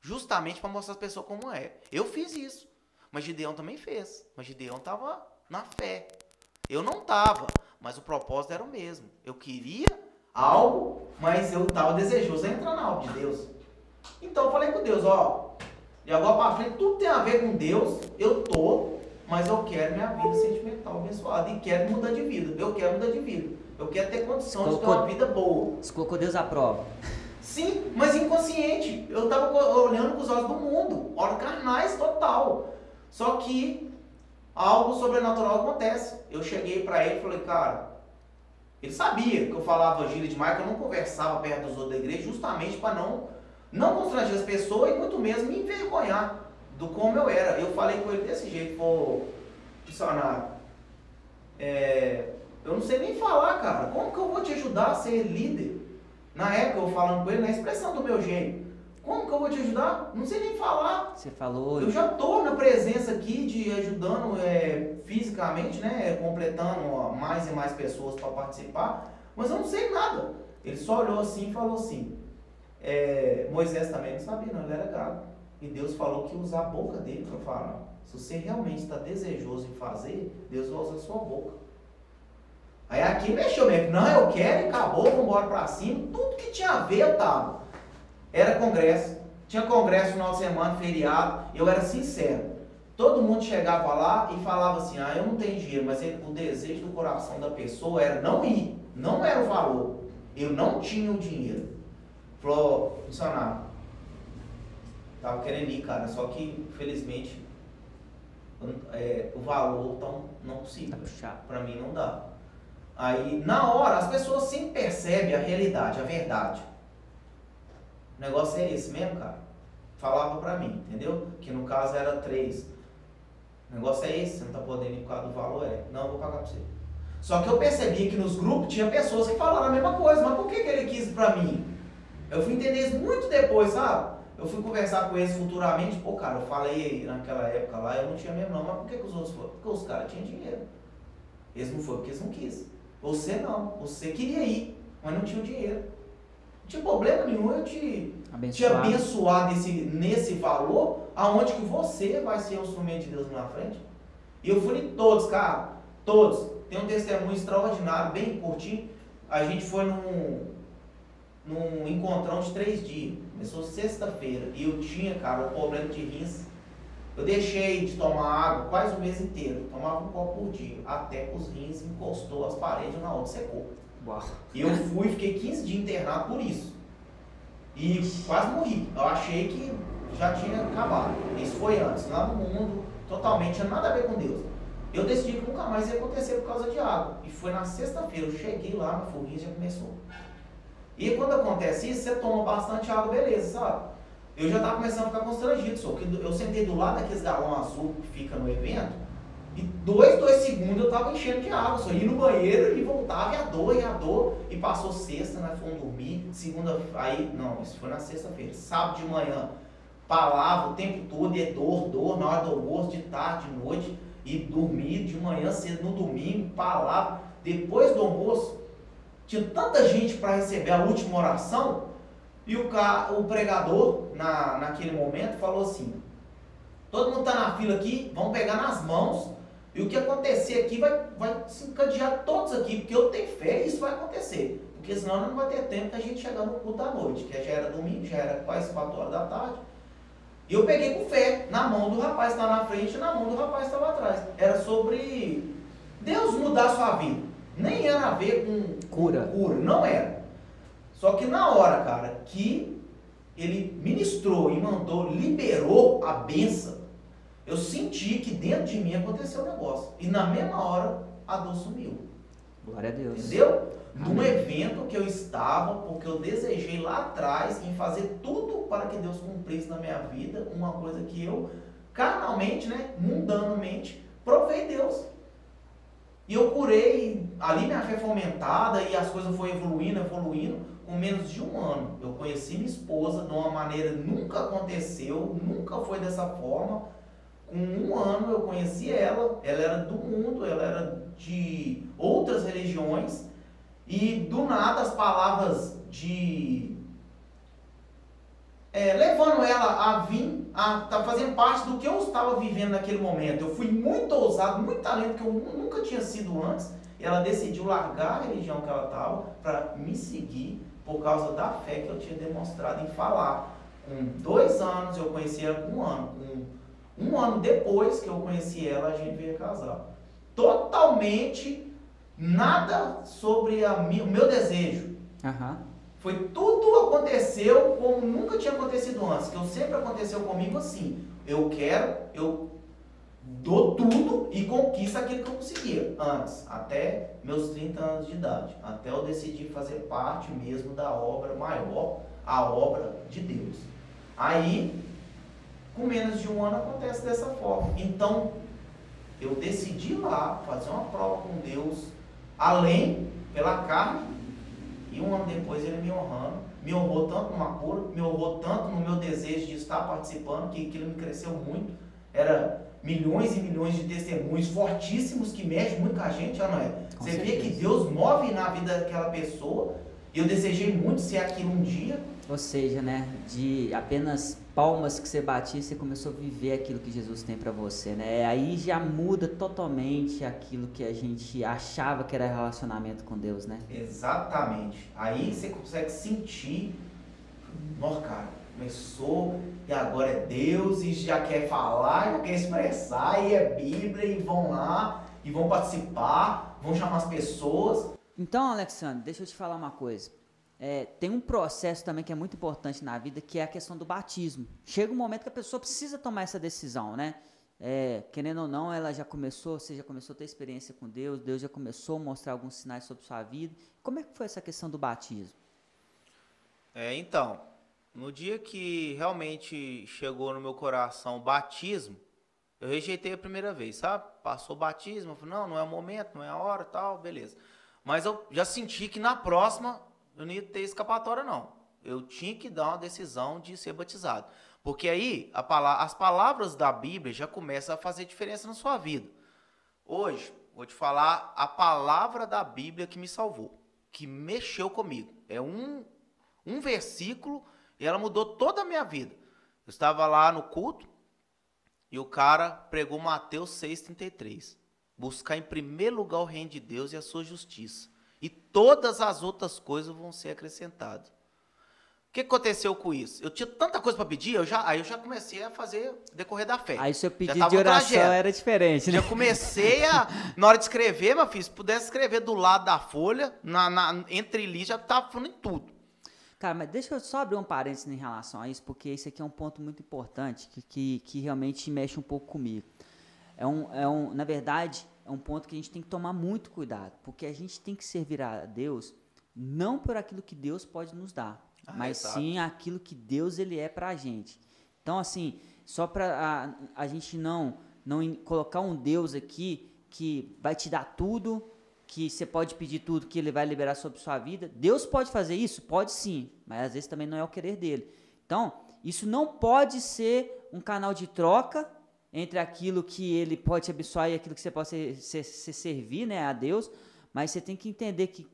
Justamente para mostrar as pessoas como é. Eu fiz isso. Mas Gideão também fez. Mas Gideão tava na fé. Eu não tava. Mas o propósito era o mesmo. Eu queria algo, mas eu estava desejoso de entrar na obra de Deus. Então eu falei com Deus, ó, de agora para frente tudo tem a ver com Deus, eu tô, mas eu quero minha vida sentimental abençoada e quero mudar de vida. Eu quero mudar de vida. Eu quero ter condição de ter uma vida boa. Você colocou Deus à prova. Sim, mas inconsciente. Eu estava olhando com os olhos do mundo, olhos carnais total. Só que algo sobrenatural acontece. Eu cheguei para ele e falei, cara, ele sabia que eu falava gíria demais, que eu não conversava perto dos outros da igreja, justamente para não, não constranger as pessoas e muito menos me envergonhar do como eu era. Eu falei com ele desse jeito, pô, missionário, é, eu não sei nem falar, cara, como que eu vou te ajudar a ser líder? Na época, eu falando com ele, na expressão do meu jeito. Como que eu vou te ajudar? Não sei nem falar. Você falou. Eu já tô na presença aqui de ajudando é, fisicamente, né? Completando ó, mais e mais pessoas para participar, mas eu não sei nada. Ele só olhou assim e falou assim. É, Moisés também não sabia, não, ele era gago. E Deus falou que ia usar a boca dele para falar. Se você realmente está desejoso em fazer, Deus vai usar a sua boca. Aí aqui mexeu mesmo. Não, eu quero e acabou, vamos embora para cima. Tudo que tinha a ver eu tava. Era congresso. Tinha congresso no final de semana, feriado. Eu era sincero. Todo mundo chegava lá e falava assim: ah, eu não tenho dinheiro, mas ele, o desejo do coração da pessoa era não ir. Não era o valor. Eu não tinha o dinheiro. Falou, funcionário. Tava querendo ir, cara, só que infelizmente é, o valor tão não possível. Tá Para mim não dá. Aí, na hora, as pessoas sempre percebem a realidade, a verdade. O negócio é esse mesmo, cara. Falava pra mim, entendeu? Que no caso era três. O negócio é esse, você não tá podendo ir por causa do valor, é. Não, vou pagar pra você. Só que eu percebi que nos grupos tinha pessoas que falaram a mesma coisa, mas por que, que ele quis pra mim? Eu fui entender isso muito depois, sabe? Eu fui conversar com eles futuramente, pô, cara, eu falei naquela época lá, eu não tinha mesmo não, mas por que, que os outros foram? Porque os caras tinham dinheiro. Eles não foram porque eles não quis. Você não, você queria ir, mas não tinha o dinheiro. Não tinha problema nenhum eu te te abençoar nesse, nesse valor, aonde que você vai ser um instrumento de Deus na frente. E eu fui em todos, cara, todos. Tem um testemunho extraordinário, bem curtinho. A gente foi num, num encontrão de três dias. Começou sexta-feira. E eu tinha, cara, o problema de rins. Eu deixei de tomar água quase o mês inteiro. Tomava um copo por dia. Até que os rins encostou as paredes na outra secou. Uau. E eu fui, fiquei 15 dias internado por isso. E quase morri. Eu achei que já tinha acabado. Isso foi antes, lá no mundo, totalmente, tinha nada a ver com Deus. Eu decidi que nunca mais ia acontecer por causa de água. E foi na sexta-feira, eu cheguei lá, no foguinho já começou. E quando acontece isso, você toma bastante água, beleza, sabe? Eu já estava começando a ficar constrangido, só que eu sentei do lado daqueles galão azul que fica no evento, e dois, dois segundos eu tava enchendo de água, só ia no banheiro e voltava e a dor, e a dor. E passou sexta, nós fomos dormir. Segunda, aí, não, isso foi na sexta-feira. Sábado de manhã, palavra o tempo todo, e é dor, dor, na hora do almoço, de tarde, de noite. E dormir de manhã cedo no domingo, palavra. Depois do almoço, tinha tanta gente para receber a última oração. E o, o pregador, na, naquele momento, falou assim: Todo mundo está na fila aqui, vamos pegar nas mãos e o que acontecer aqui vai, vai se encadear todos aqui, porque eu tenho fé e isso vai acontecer. Porque senão não vai ter tempo da gente chegar no culto da noite, que já era domingo, já era quase 4 horas da tarde. E eu peguei com fé, na mão do rapaz que estava na frente e na mão do rapaz que estava atrás. Era sobre Deus mudar a sua vida. Nem era a ver com cura. cura, não era. Só que na hora, cara, que ele ministrou e mandou, liberou a benção, eu senti que dentro de mim aconteceu um negócio. E na mesma hora a dor sumiu. Glória a Deus. Entendeu? Amém. Num evento que eu estava, porque eu desejei lá atrás em fazer tudo para que Deus cumprisse na minha vida uma coisa que eu, carnalmente, né, mundanamente, provei Deus. E eu curei, ali minha fé foi aumentada e as coisas foram evoluindo, evoluindo. Com menos de um ano, eu conheci minha esposa de uma maneira nunca aconteceu, nunca foi dessa forma com um ano eu conheci ela, ela era do mundo, ela era de outras religiões, e do nada as palavras de. É, levando ela a vir, a tá fazendo parte do que eu estava vivendo naquele momento. Eu fui muito ousado, muito talento que eu nunca tinha sido antes. Ela decidiu largar a religião que ela estava para me seguir por causa da fé que eu tinha demonstrado em falar. Com dois anos, eu conheci ela com um ano. Com um ano depois que eu conheci ela, a gente veio casar. Totalmente nada sobre a, o meu desejo. Uhum. Foi tudo aconteceu como nunca tinha acontecido antes. Que eu sempre aconteceu comigo assim. Eu quero, eu dou tudo e conquisto aquilo que eu conseguia antes, até meus 30 anos de idade, até eu decidir fazer parte mesmo da obra maior, a obra de Deus. Aí com menos de um ano acontece dessa forma. Então, eu decidi lá fazer uma prova com Deus, além pela carne, e um ano depois ele me honrando, me honrou tanto numa cura, me honrou tanto no meu desejo de estar participando, que aquilo me cresceu muito. Era milhões e milhões de testemunhos fortíssimos que mexem muito com a gente, não é? Com Você certeza. vê que Deus move na vida daquela pessoa. E eu desejei muito ser aquilo um dia. Ou seja, né, de apenas palmas que você batia, você começou a viver aquilo que Jesus tem para você, né? Aí já muda totalmente aquilo que a gente achava que era relacionamento com Deus, né? Exatamente. Aí você consegue sentir, nossa, cara, começou e agora é Deus e já quer falar, já quer expressar e é Bíblia e vão lá e vão participar, vão chamar as pessoas. Então, Alexandre, deixa eu te falar uma coisa. É, tem um processo também que é muito importante na vida, que é a questão do batismo. Chega um momento que a pessoa precisa tomar essa decisão, né? É, querendo ou não, ela já começou, você já começou a ter experiência com Deus, Deus já começou a mostrar alguns sinais sobre sua vida. Como é que foi essa questão do batismo? É, então, no dia que realmente chegou no meu coração o batismo, eu rejeitei a primeira vez, sabe? Passou o batismo, eu falei, não, não é o momento, não é a hora, tal, beleza. Mas eu já senti que na próxima eu não ia ter escapatória, não. Eu tinha que dar uma decisão de ser batizado. Porque aí a, as palavras da Bíblia já começam a fazer diferença na sua vida. Hoje, vou te falar a palavra da Bíblia que me salvou, que mexeu comigo. É um, um versículo e ela mudou toda a minha vida. Eu estava lá no culto e o cara pregou Mateus 6,33. Buscar em primeiro lugar o reino de Deus e a sua justiça. E todas as outras coisas vão ser acrescentadas. O que aconteceu com isso? Eu tinha tanta coisa para pedir, eu já, aí eu já comecei a fazer decorrer da fé. Aí seu pedido de oração era diferente, né? Já comecei a, na hora de escrever, meu filho, se pudesse escrever do lado da folha, na, na entre ali, já estava falando em tudo. Cara, mas deixa eu só abrir um parênteses em relação a isso, porque esse aqui é um ponto muito importante que, que, que realmente mexe um pouco comigo. É um, é um, na verdade, é um ponto que a gente tem que tomar muito cuidado, porque a gente tem que servir a Deus não por aquilo que Deus pode nos dar, ah, mas exato. sim aquilo que Deus ele é para a gente. Então, assim, só para a, a gente não, não colocar um Deus aqui que vai te dar tudo, que você pode pedir tudo que ele vai liberar sobre sua vida. Deus pode fazer isso? Pode sim, mas às vezes também não é o querer dele. Então, isso não pode ser um canal de troca entre aquilo que ele pode te abençoar e aquilo que você pode se, se, se servir né, a Deus, mas você tem que entender que,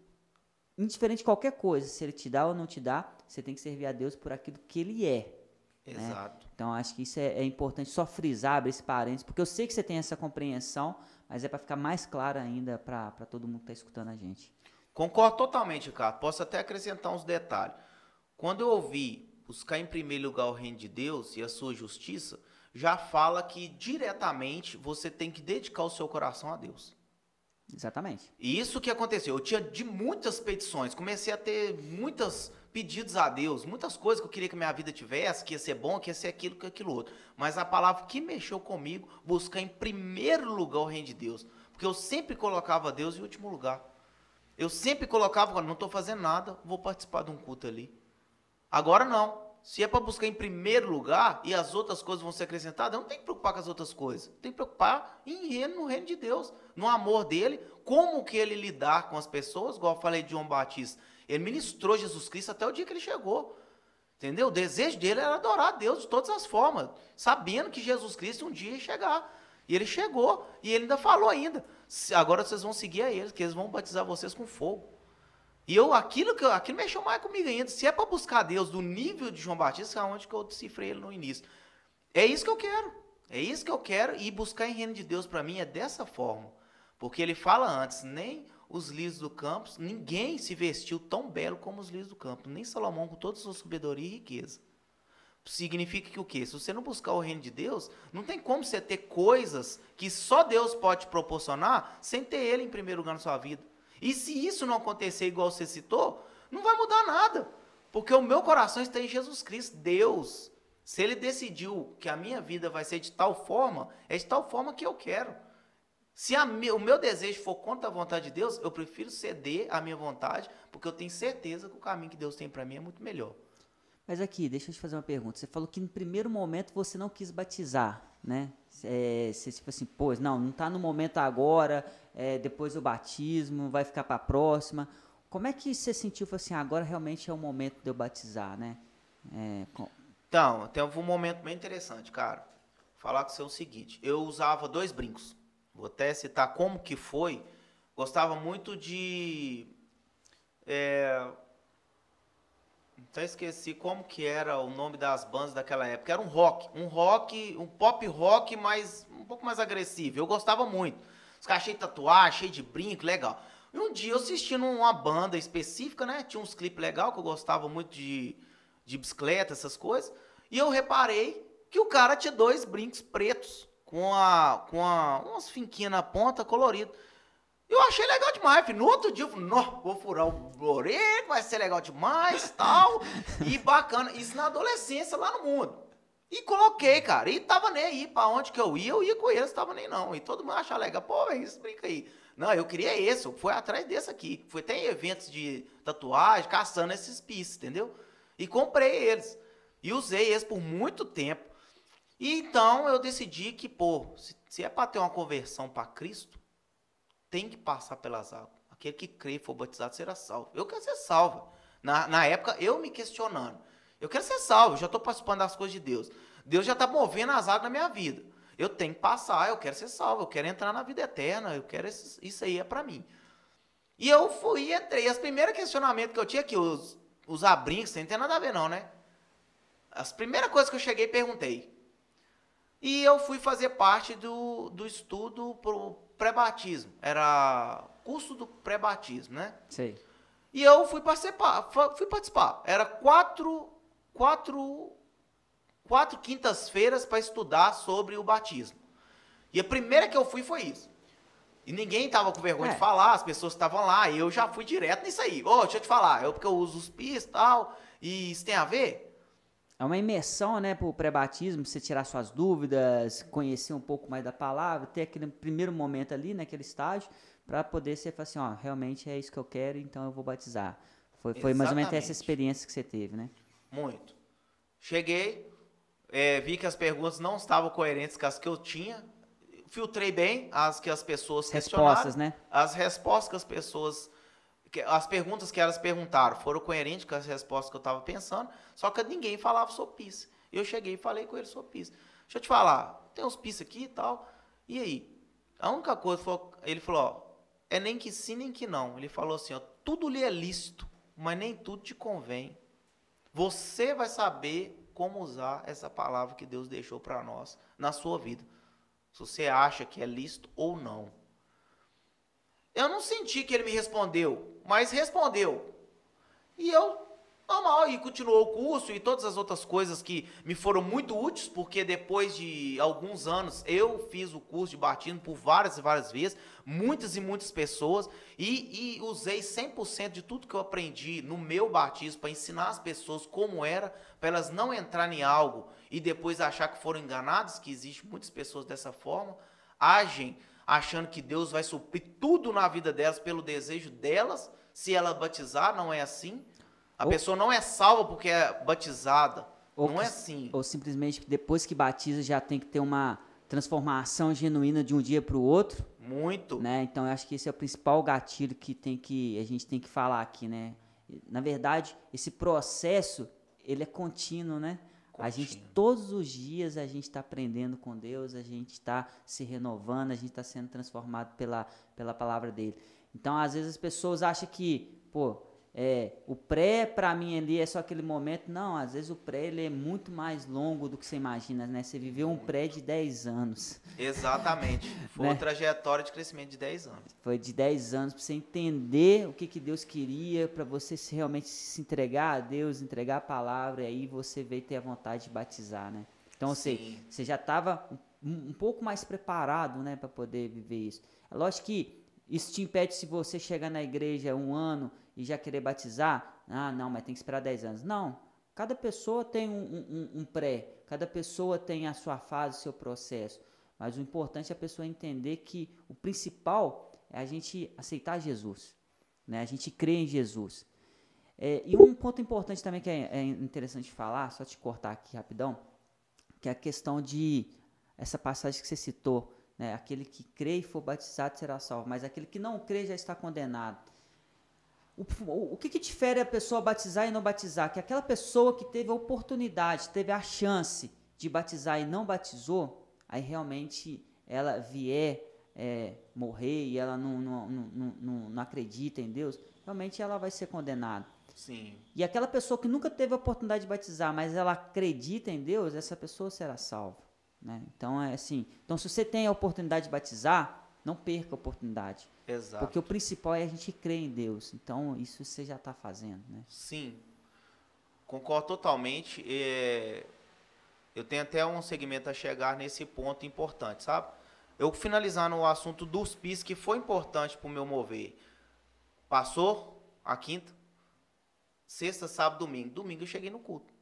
indiferente de qualquer coisa, se ele te dá ou não te dá, você tem que servir a Deus por aquilo que ele é. Né? Exato. Né? Então, acho que isso é, é importante só frisar, abrir esse parênteses, porque eu sei que você tem essa compreensão, mas é para ficar mais claro ainda para todo mundo que está escutando a gente. Concordo totalmente, cara. Posso até acrescentar uns detalhes. Quando eu ouvi buscar em primeiro lugar o reino de Deus e a sua justiça, já fala que diretamente você tem que dedicar o seu coração a Deus. Exatamente. E isso que aconteceu. Eu tinha de muitas petições, comecei a ter muitos pedidos a Deus, muitas coisas que eu queria que minha vida tivesse, que ia ser bom, que ia ser aquilo, que aquilo outro. Mas a palavra que mexeu comigo, buscar em primeiro lugar o reino de Deus. Porque eu sempre colocava Deus em último lugar. Eu sempre colocava, não estou fazendo nada, vou participar de um culto ali. Agora não. Se é para buscar em primeiro lugar e as outras coisas vão ser acrescentadas, eu não tenho que preocupar com as outras coisas. Tem que preocupar em reino, no reino de Deus, no amor dele, como que ele lidar com as pessoas, igual eu falei de João Batista. Ele ministrou Jesus Cristo até o dia que ele chegou. Entendeu? O desejo dele era adorar a Deus de todas as formas, sabendo que Jesus Cristo um dia ia chegar. E ele chegou, e ele ainda falou ainda, agora vocês vão seguir a eles, que eles vão batizar vocês com fogo. E eu, aquilo que aquilo mexeu mais comigo ainda. Se é para buscar Deus do nível de João Batista, é onde que eu decifrei ele no início. É isso que eu quero. É isso que eu quero. E buscar em reino de Deus para mim é dessa forma. Porque ele fala antes, nem os lírios do campo, ninguém se vestiu tão belo como os lírios do campo. Nem Salomão com toda a sua sabedoria e riqueza. Significa que o quê? Se você não buscar o reino de Deus, não tem como você ter coisas que só Deus pode proporcionar sem ter ele em primeiro lugar na sua vida. E se isso não acontecer igual você citou, não vai mudar nada. Porque o meu coração está em Jesus Cristo, Deus. Se ele decidiu que a minha vida vai ser de tal forma, é de tal forma que eu quero. Se me, o meu desejo for contra a vontade de Deus, eu prefiro ceder à minha vontade, porque eu tenho certeza que o caminho que Deus tem para mim é muito melhor. Mas aqui, deixa eu te fazer uma pergunta. Você falou que no primeiro momento você não quis batizar, né? É, você tipo assim, pô, não, não está no momento agora, é, depois do batismo, vai ficar para a próxima. Como é que você sentiu, assim, agora realmente é o momento de eu batizar, né? É, com... Então, tem um momento bem interessante, cara. Falar com você o seguinte, eu usava dois brincos. Vou até citar como que foi. Gostava muito de... É, até esqueci como que era o nome das bandas daquela época. Era um rock, um rock, um pop rock, mas um pouco mais agressivo. Eu gostava muito. Os caras cheios de tatuagem, cheio de brinco, legal. E um dia eu assistindo uma banda específica, né? Tinha uns clipes legais que eu gostava muito de, de bicicleta, essas coisas. E eu reparei que o cara tinha dois brincos pretos com a com a, umas finquinhas na ponta colorido. Eu achei legal demais, filho. No outro dia eu falei, vou furar o orelha, vai ser legal demais, <laughs> tal. e bacana. Isso na adolescência lá no mundo. E coloquei, cara. E tava nem aí. Pra onde que eu ia, eu ia com eles, tava nem não. E todo mundo achava legal. Pô, velho, isso brinca aí. Não, eu queria esse. Eu fui atrás desse aqui. Fui até em eventos de tatuagem, caçando esses pis, entendeu? E comprei eles. E usei eles por muito tempo. E então eu decidi que, pô, se, se é para ter uma conversão para Cristo, tem que passar pelas águas. Aquele que crê e for batizado será salvo. Eu quero ser salvo. Na, na época, eu me questionando. Eu quero ser salvo, já estou participando das coisas de Deus. Deus já está movendo as águas na minha vida. Eu tenho que passar, eu quero ser salvo, eu quero entrar na vida eterna, eu quero isso aí é para mim. E eu fui e entrei. As primeiros questionamentos que eu tinha aqui, os, os abrincos, sem ter nada a ver não, né? As primeiras coisas que eu cheguei perguntei. E eu fui fazer parte do, do estudo pro pré-batismo. Era curso do pré-batismo, né? Sei. E eu fui participar. Fui participar. Era quatro, quatro, quatro quintas-feiras para estudar sobre o batismo. E a primeira que eu fui foi isso. E ninguém tava com vergonha é. de falar, as pessoas estavam lá, e eu já fui direto nisso aí. Ô, oh, deixa eu te falar, eu porque eu uso os pis e tal, e isso tem a ver? É uma imersão, né, para o pré-batismo, você tirar suas dúvidas, conhecer um pouco mais da palavra, ter aquele primeiro momento ali, naquele estágio, para poder ser assim, ó, realmente é isso que eu quero, então eu vou batizar. Foi, foi mais ou menos essa experiência que você teve, né? Muito. Cheguei, é, vi que as perguntas não estavam coerentes com as que eu tinha, filtrei bem as que as pessoas Respostas, né? As respostas que as pessoas as perguntas que elas perguntaram foram coerentes com as respostas que eu estava pensando, só que ninguém falava sobre pizza. Eu cheguei e falei com ele sobre pizza. Deixa eu te falar, tem uns pizza aqui e tal. E aí? A única coisa, ele falou, ó, é nem que sim, nem que não. Ele falou assim, ó, tudo lhe é lícito, mas nem tudo te convém. Você vai saber como usar essa palavra que Deus deixou para nós na sua vida. Se você acha que é lícito ou não. Eu não senti que ele me respondeu, mas respondeu. E eu, normal, e continuou o curso e todas as outras coisas que me foram muito úteis, porque depois de alguns anos eu fiz o curso de batismo por várias e várias vezes, muitas e muitas pessoas, e, e usei 100% de tudo que eu aprendi no meu batismo para ensinar as pessoas como era, para elas não entrarem em algo e depois achar que foram enganadas, que existem muitas pessoas dessa forma, agem achando que Deus vai suprir tudo na vida delas pelo desejo delas, se ela batizar, não é assim. A ou, pessoa não é salva porque é batizada. não que, é assim. Ou simplesmente depois que batiza já tem que ter uma transformação genuína de um dia para o outro. Muito. Né? Então eu acho que esse é o principal gatilho que tem que a gente tem que falar aqui, né? Na verdade, esse processo ele é contínuo, né? A gente, todos os dias, a gente está aprendendo com Deus, a gente está se renovando, a gente está sendo transformado pela, pela palavra dele. Então, às vezes, as pessoas acham que, pô, é, o pré para mim ali é só aquele momento. Não, às vezes o pré ele é muito mais longo do que você imagina, né? Você viveu um pré de 10 anos. Exatamente. <laughs> Foi né? uma trajetória de crescimento de 10 anos. Foi de 10 anos para você entender o que, que Deus queria, para você realmente se entregar a Deus, entregar a palavra, e aí você veio ter a vontade de batizar, né? Então, você, você já estava um, um pouco mais preparado, né, para poder viver isso. É lógico que isso te impede se você chegar na igreja um ano e já querer batizar, ah, não, mas tem que esperar 10 anos. Não. Cada pessoa tem um, um, um pré, cada pessoa tem a sua fase, o seu processo. Mas o importante é a pessoa entender que o principal é a gente aceitar Jesus, né? a gente crer em Jesus. É, e um ponto importante também que é, é, interessante falar, só te cortar aqui rapidão, que é a questão de essa passagem que você citou, né? aquele que crê e for batizado será salvo, mas aquele que não crê já está condenado. O, o que, que difere a pessoa batizar e não batizar? Que aquela pessoa que teve a oportunidade, teve a chance de batizar e não batizou, aí realmente ela vier é, morrer e ela não, não, não, não, não acredita em Deus, realmente ela vai ser condenada. Sim. E aquela pessoa que nunca teve a oportunidade de batizar, mas ela acredita em Deus, essa pessoa será salva. Né? Então é assim. Então, se você tem a oportunidade de batizar, não perca a oportunidade. Exato. Porque o principal é a gente crer em Deus. Então, isso você já está fazendo. Né? Sim. Concordo totalmente. É... Eu tenho até um segmento a chegar nesse ponto importante, sabe? Eu finalizando o assunto dos PIS, que foi importante para o meu mover. Passou a quinta, sexta, sábado, domingo. Domingo eu cheguei no culto.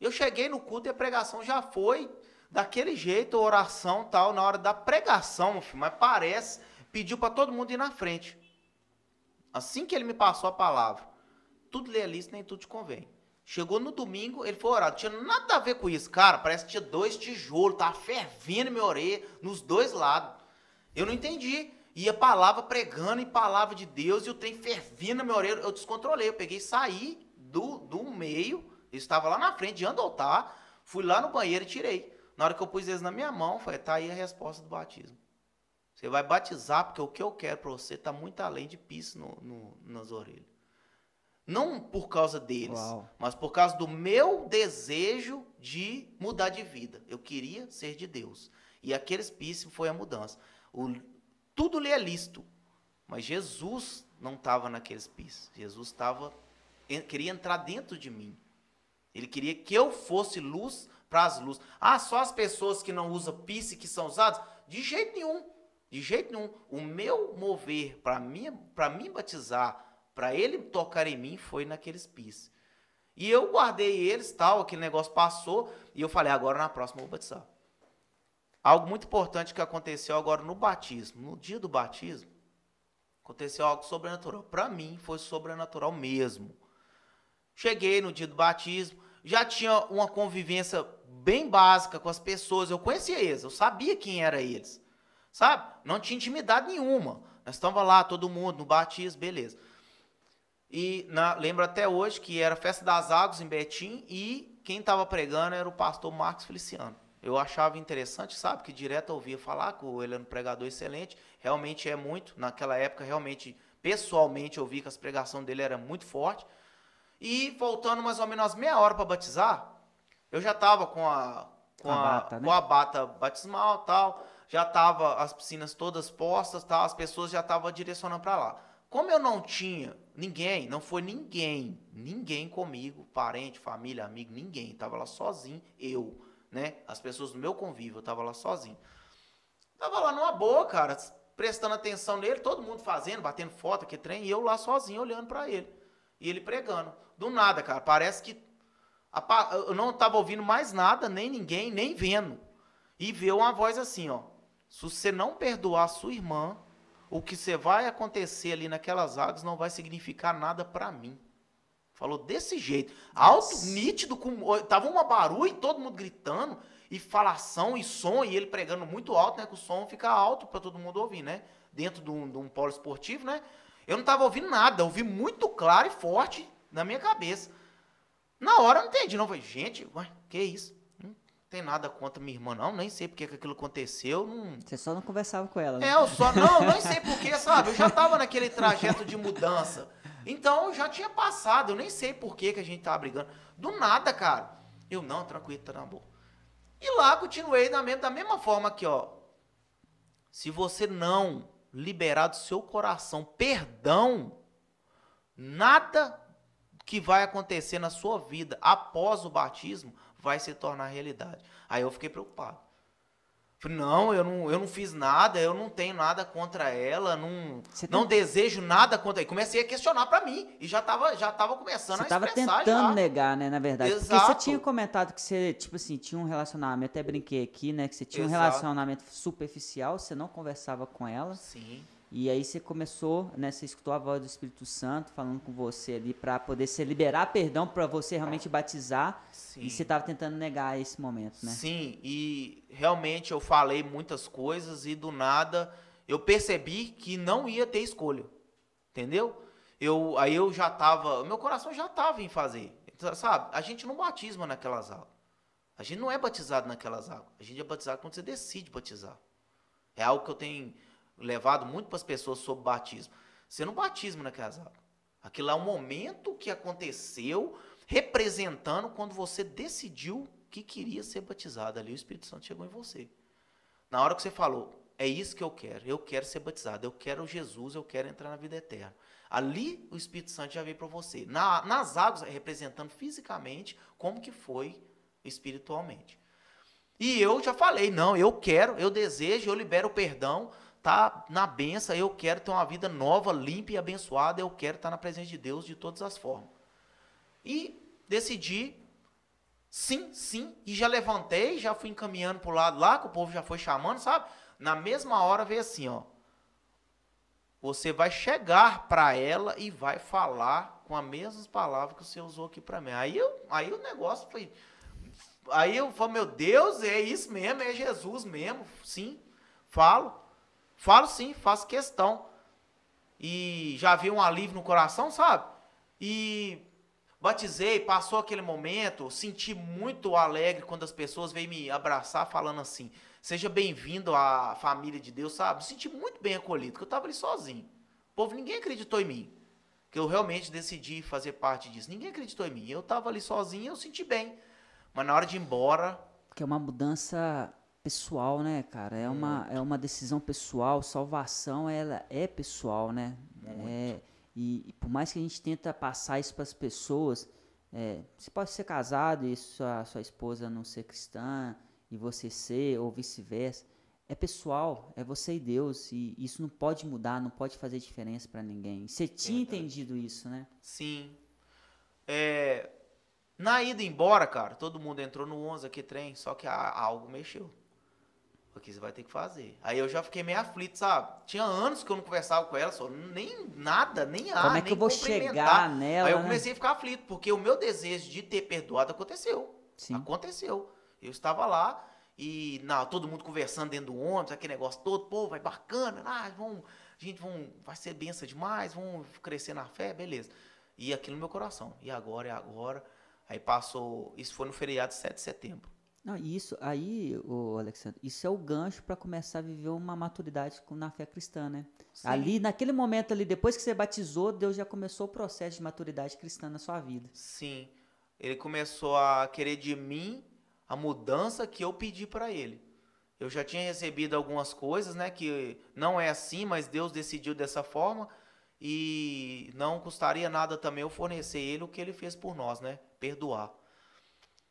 Eu cheguei no culto e a pregação já foi daquele jeito, oração tal, na hora da pregação, filho, mas parece, pediu para todo mundo ir na frente. Assim que ele me passou a palavra, tudo lê ali, nem tudo te convém. Chegou no domingo, ele foi orar. Não tinha nada a ver com isso. Cara, parece que tinha dois tijolos, tava fervendo minha orelha nos dois lados. Eu não entendi. E a palavra pregando e palavra de Deus e o trem fervindo na minha orelha. Eu descontrolei. Eu peguei saí do, do meio. Eu estava lá na frente, de onde eu Fui lá no banheiro e tirei. Na hora que eu pus eles na minha mão, foi tá aí a resposta do batismo. Você vai batizar porque o que eu quero para você está muito além de piso no, no, nas orelhas. Não por causa deles, Uau. mas por causa do meu desejo de mudar de vida. Eu queria ser de Deus. E aqueles píceos foi a mudança. O, tudo lhe é lícito. Mas Jesus não estava naqueles píceos. Jesus estava queria entrar dentro de mim. Ele queria que eu fosse luz para as luzes. Ah, só as pessoas que não usam pisse que são usadas? De jeito nenhum. De jeito nenhum. O meu mover para mim, para mim batizar para ele tocar em mim foi naqueles pis. E eu guardei eles, tal, aquele negócio passou, e eu falei, agora na próxima eu vou batizar. Algo muito importante que aconteceu agora no batismo, no dia do batismo, aconteceu algo sobrenatural. Para mim foi sobrenatural mesmo. Cheguei no dia do batismo, já tinha uma convivência bem básica com as pessoas, eu conhecia eles, eu sabia quem era eles. Sabe? Não tinha intimidade nenhuma. Nós estávamos lá, todo mundo, no batismo, beleza. E na, lembro até hoje que era Festa das Águas em Betim e quem estava pregando era o pastor Marcos Feliciano. Eu achava interessante, sabe, que direto ouvia falar que ele era um pregador excelente, realmente é muito, naquela época realmente, pessoalmente eu vi que as pregações dele era muito forte. E voltando mais ou menos meia hora para batizar, eu já estava com a com a, a, bata, né? com a bata batismal tal, já tava as piscinas todas postas, tal, as pessoas já estavam direcionando para lá. Como eu não tinha ninguém, não foi ninguém, ninguém comigo, parente, família, amigo, ninguém, tava lá sozinho, eu, né? As pessoas do meu convívio, eu tava lá sozinho. Tava lá numa boa, cara, prestando atenção nele, todo mundo fazendo, batendo foto, que trem, e eu lá sozinho olhando para ele. E ele pregando. Do nada, cara, parece que eu não tava ouvindo mais nada, nem ninguém, nem vendo. E veio uma voz assim, ó: Se você não perdoar a sua irmã, o que você vai acontecer ali naquelas águas não vai significar nada para mim. Falou desse jeito. Alto, nítido, com, tava uma barulho e todo mundo gritando, e falação e som, e ele pregando muito alto, né? Que o som fica alto para todo mundo ouvir, né? Dentro de um, de um polo esportivo, né? Eu não tava ouvindo nada, eu ouvi muito claro e forte na minha cabeça. Na hora eu não entendi, não. falei, gente, ué, que isso? tem nada contra minha irmã, não. Nem sei porque que aquilo aconteceu. Não... Você só não conversava com ela, né? É, eu só. Não, nem sei porquê, <laughs> sabe? Eu já tava naquele trajeto de mudança. Então eu já tinha passado. Eu nem sei por que, que a gente tava brigando. Do nada, cara. Eu, não, tranquilo, tá na boa. E lá continuei da mesma, da mesma forma aqui, ó. Se você não liberar do seu coração perdão, nada que vai acontecer na sua vida após o batismo vai se tornar realidade. Aí eu fiquei preocupado. Falei, não, eu não, eu não fiz nada, eu não tenho nada contra ela, não, não desejo nada contra ela. Comecei a questionar para mim e já tava, já tava começando você a expressar Você tava tentando já. negar, né, na verdade. Exato. Porque você tinha comentado que você, tipo assim, tinha um relacionamento, até brinquei aqui, né, que você tinha Exato. um relacionamento superficial, você não conversava com ela. Sim. E aí você começou, né, você escutou a voz do Espírito Santo falando com você ali para poder se liberar perdão para você realmente batizar. Sim. E você estava tentando negar esse momento, né? Sim, e realmente eu falei muitas coisas e do nada eu percebi que não ia ter escolha. Entendeu? eu, aí eu já tava, meu coração já tava em fazer. Sabe? A gente não batisma naquelas águas. A gente não é batizado naquelas águas. A gente é batizado quando você decide batizar. É algo que eu tenho levado muito para as pessoas sobre batismo. Você não batisma naquelas águas. Aquilo é um momento que aconteceu representando quando você decidiu que queria ser batizado. Ali o Espírito Santo chegou em você. Na hora que você falou, é isso que eu quero, eu quero ser batizado, eu quero Jesus, eu quero entrar na vida eterna. Ali o Espírito Santo já veio para você. Na, nas águas, representando fisicamente como que foi espiritualmente. E eu já falei, não, eu quero, eu desejo, eu libero o perdão, tá na benção, eu quero ter uma vida nova, limpa e abençoada, eu quero estar na presença de Deus de todas as formas. E decidi, sim, sim, e já levantei, já fui encaminhando para o lado lá, que o povo já foi chamando, sabe? Na mesma hora veio assim, ó. Você vai chegar para ela e vai falar com as mesmas palavras que você usou aqui para mim. Aí, eu, aí o negócio foi. Aí eu falei, meu Deus, é isso mesmo, é Jesus mesmo. Sim, falo. Falo sim, faço questão. E já vi um alívio no coração, sabe? E batizei, passou aquele momento, senti muito alegre quando as pessoas veio me abraçar falando assim: Seja bem-vindo à família de Deus, sabe? Senti muito bem acolhido, porque eu estava ali sozinho. O povo, ninguém acreditou em mim. Que eu realmente decidi fazer parte disso. Ninguém acreditou em mim. Eu estava ali sozinho eu senti bem. Mas na hora de ir embora. Que é uma mudança pessoal, né, cara? É uma, é uma decisão pessoal. Salvação, ela é pessoal, né? É, e, e, por mais que a gente tenta passar isso para as pessoas, é, você pode ser casado e sua, sua esposa não ser cristã e você ser, ou vice-versa. É pessoal, é você e Deus, e isso não pode mudar, não pode fazer diferença para ninguém. Você tinha Verdade. entendido isso, né? Sim. É, na ida embora, cara, todo mundo entrou no 11 aqui, trem, só que algo mexeu. Porque você vai ter que fazer. Aí eu já fiquei meio aflito, sabe? Tinha anos que eu não conversava com ela, só nem nada, nem a, Como é que eu vou chegar nela? Aí eu né? comecei né? a ficar aflito, porque o meu desejo de ter perdoado aconteceu. Sim. Aconteceu. Eu estava lá e não, todo mundo conversando dentro do ônibus, aquele negócio todo, pô, vai bacana, ah, a gente vão, vai ser benção demais, vão crescer na fé, beleza. E aquilo no meu coração. E agora, é agora. Aí passou, isso foi no feriado de 7 de setembro. Não, isso aí, o Alexandre, isso é o gancho para começar a viver uma maturidade na fé cristã, né? Sim. Ali, naquele momento ali, depois que você batizou, Deus já começou o processo de maturidade cristã na sua vida. Sim. Ele começou a querer de mim a mudança que eu pedi para ele. Eu já tinha recebido algumas coisas, né, que não é assim, mas Deus decidiu dessa forma e não custaria nada também eu fornecer ele o que ele fez por nós, né, perdoar.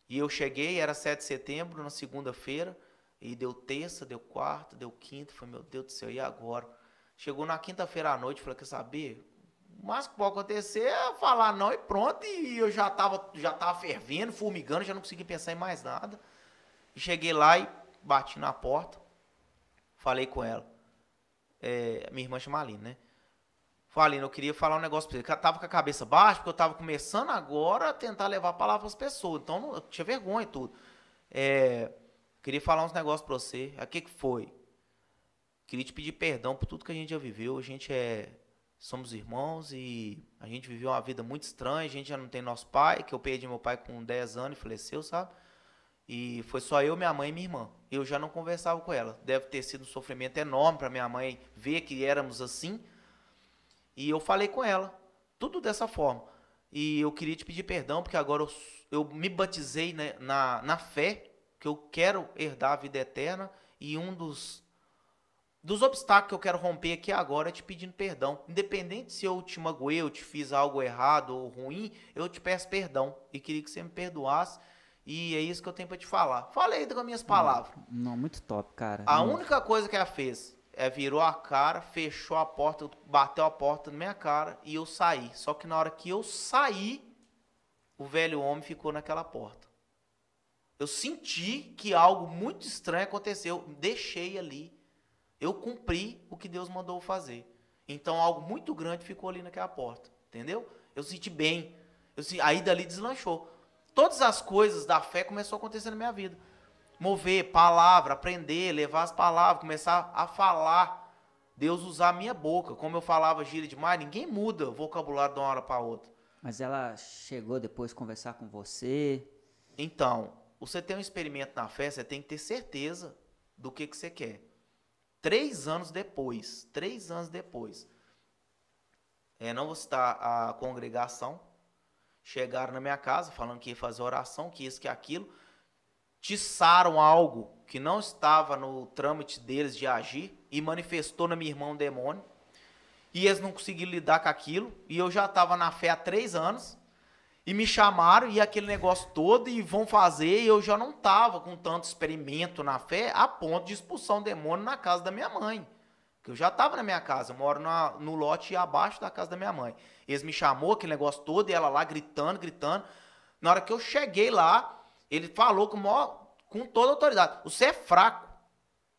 E eu cheguei, era 7 de setembro, na segunda-feira, e deu terça, deu quarta, deu quinta, falei, meu Deus do céu, e agora? Chegou na quinta-feira à noite, falei, quer saber? O mais que pode acontecer é falar não e pronto. E eu já tava, já tava fervendo, formigando, já não conseguia pensar em mais nada. E cheguei lá e bati na porta. Falei com ela. É, minha irmã chama Aline, né? Falei, eu queria falar um negócio pra você. Eu tava com a cabeça baixa, porque eu tava começando agora a tentar levar a palavra pras pessoas. Então eu tinha vergonha e tudo. É, queria falar uns negócios pra você. O que, que foi? Queria te pedir perdão por tudo que a gente já viveu. A gente é somos irmãos e a gente viveu uma vida muito estranha, a gente já não tem nosso pai, que eu perdi meu pai com 10 anos e faleceu, sabe? E foi só eu, minha mãe e minha irmã. Eu já não conversava com ela. Deve ter sido um sofrimento enorme para minha mãe ver que éramos assim. E eu falei com ela, tudo dessa forma. E eu queria te pedir perdão, porque agora eu, eu me batizei né, na, na fé, que eu quero herdar a vida eterna. E um dos dos obstáculos que eu quero romper aqui agora é te pedindo perdão. Independente se eu te magoei, eu te fiz algo errado ou ruim, eu te peço perdão. E queria que você me perdoasse. E é isso que eu tenho para te falar. Falei com as minhas palavras. Não, não, muito top, cara. A única coisa que ela fez é virou a cara, fechou a porta, bateu a porta na minha cara e eu saí. Só que na hora que eu saí, o velho homem ficou naquela porta. Eu senti que algo muito estranho aconteceu. Deixei ali eu cumpri o que Deus mandou fazer. Então algo muito grande ficou ali naquela porta, entendeu? Eu senti bem. Eu senti, aí dali deslanchou. Todas as coisas da fé começou a acontecer na minha vida. Mover, palavra, aprender, levar as palavras, começar a falar Deus usar a minha boca. Como eu falava gíria demais, ninguém muda o vocabulário de uma hora para outra. Mas ela chegou depois conversar com você? Então, você tem um experimento na fé, você tem que ter certeza do que, que você quer. Três anos depois, três anos depois, é, não vou citar a congregação, chegaram na minha casa falando que ia fazer oração, que isso, que aquilo, tiçaram algo que não estava no trâmite deles de agir e manifestou na minha irmã um demônio. E eles não conseguiram lidar com aquilo. E eu já estava na fé há três anos. E me chamaram e aquele negócio todo e vão fazer. E eu já não estava com tanto experimento na fé a ponto de expulsar um demônio na casa da minha mãe. Que eu já estava na minha casa. Eu moro na, no lote abaixo da casa da minha mãe. Eles me chamou aquele negócio todo e ela lá gritando, gritando. Na hora que eu cheguei lá, ele falou com, maior, com toda autoridade: Você é fraco.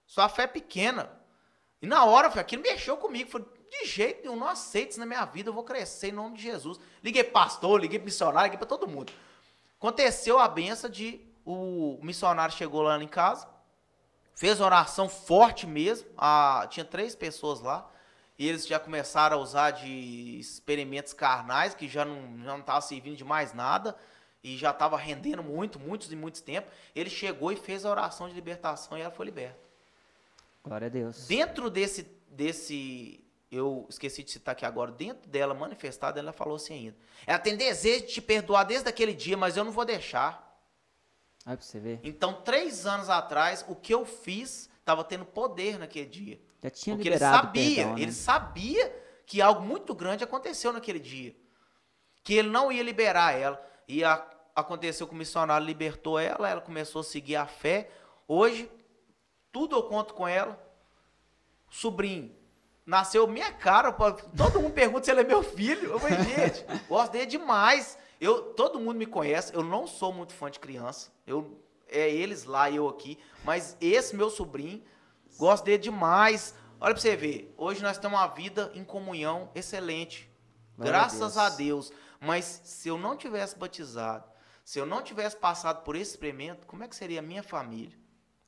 Sua fé é pequena. E na hora, aquilo mexeu comigo. Falei, de jeito nenhum, não aceito isso na minha vida, eu vou crescer em nome de Jesus. Liguei pastor, liguei missionário, liguei para todo mundo. Aconteceu a benção de o missionário chegou lá em casa, fez oração forte mesmo, a, tinha três pessoas lá, e eles já começaram a usar de experimentos carnais, que já não já não estava servindo de mais nada, e já estava rendendo muito, muitos e muitos tempos. Ele chegou e fez a oração de libertação e ela foi liberta. Glória a Deus. Dentro desse, desse eu esqueci de citar aqui agora, dentro dela, manifestada, ela falou assim ainda. Ela tem desejo de te perdoar desde aquele dia, mas eu não vou deixar. Aí pra você ver. Então, três anos atrás, o que eu fiz estava tendo poder naquele dia. Já tinha Porque ele sabia, perdão, né? ele sabia que algo muito grande aconteceu naquele dia. Que ele não ia liberar ela. E a, aconteceu que o missionário libertou ela, ela começou a seguir a fé. Hoje, tudo eu conto com ela. Sobrinho, nasceu minha cara. Todo mundo pergunta se ele é meu filho. Eu falei, gente, <laughs> gosto dele demais. Eu, todo mundo me conhece. Eu não sou muito fã de criança. Eu, é eles lá e eu aqui. Mas esse meu sobrinho, gosto dele demais. Olha pra você ver. Hoje nós temos uma vida em comunhão excelente. A Graças Deus. a Deus. Mas se eu não tivesse batizado, se eu não tivesse passado por esse experimento, como é que seria a minha família?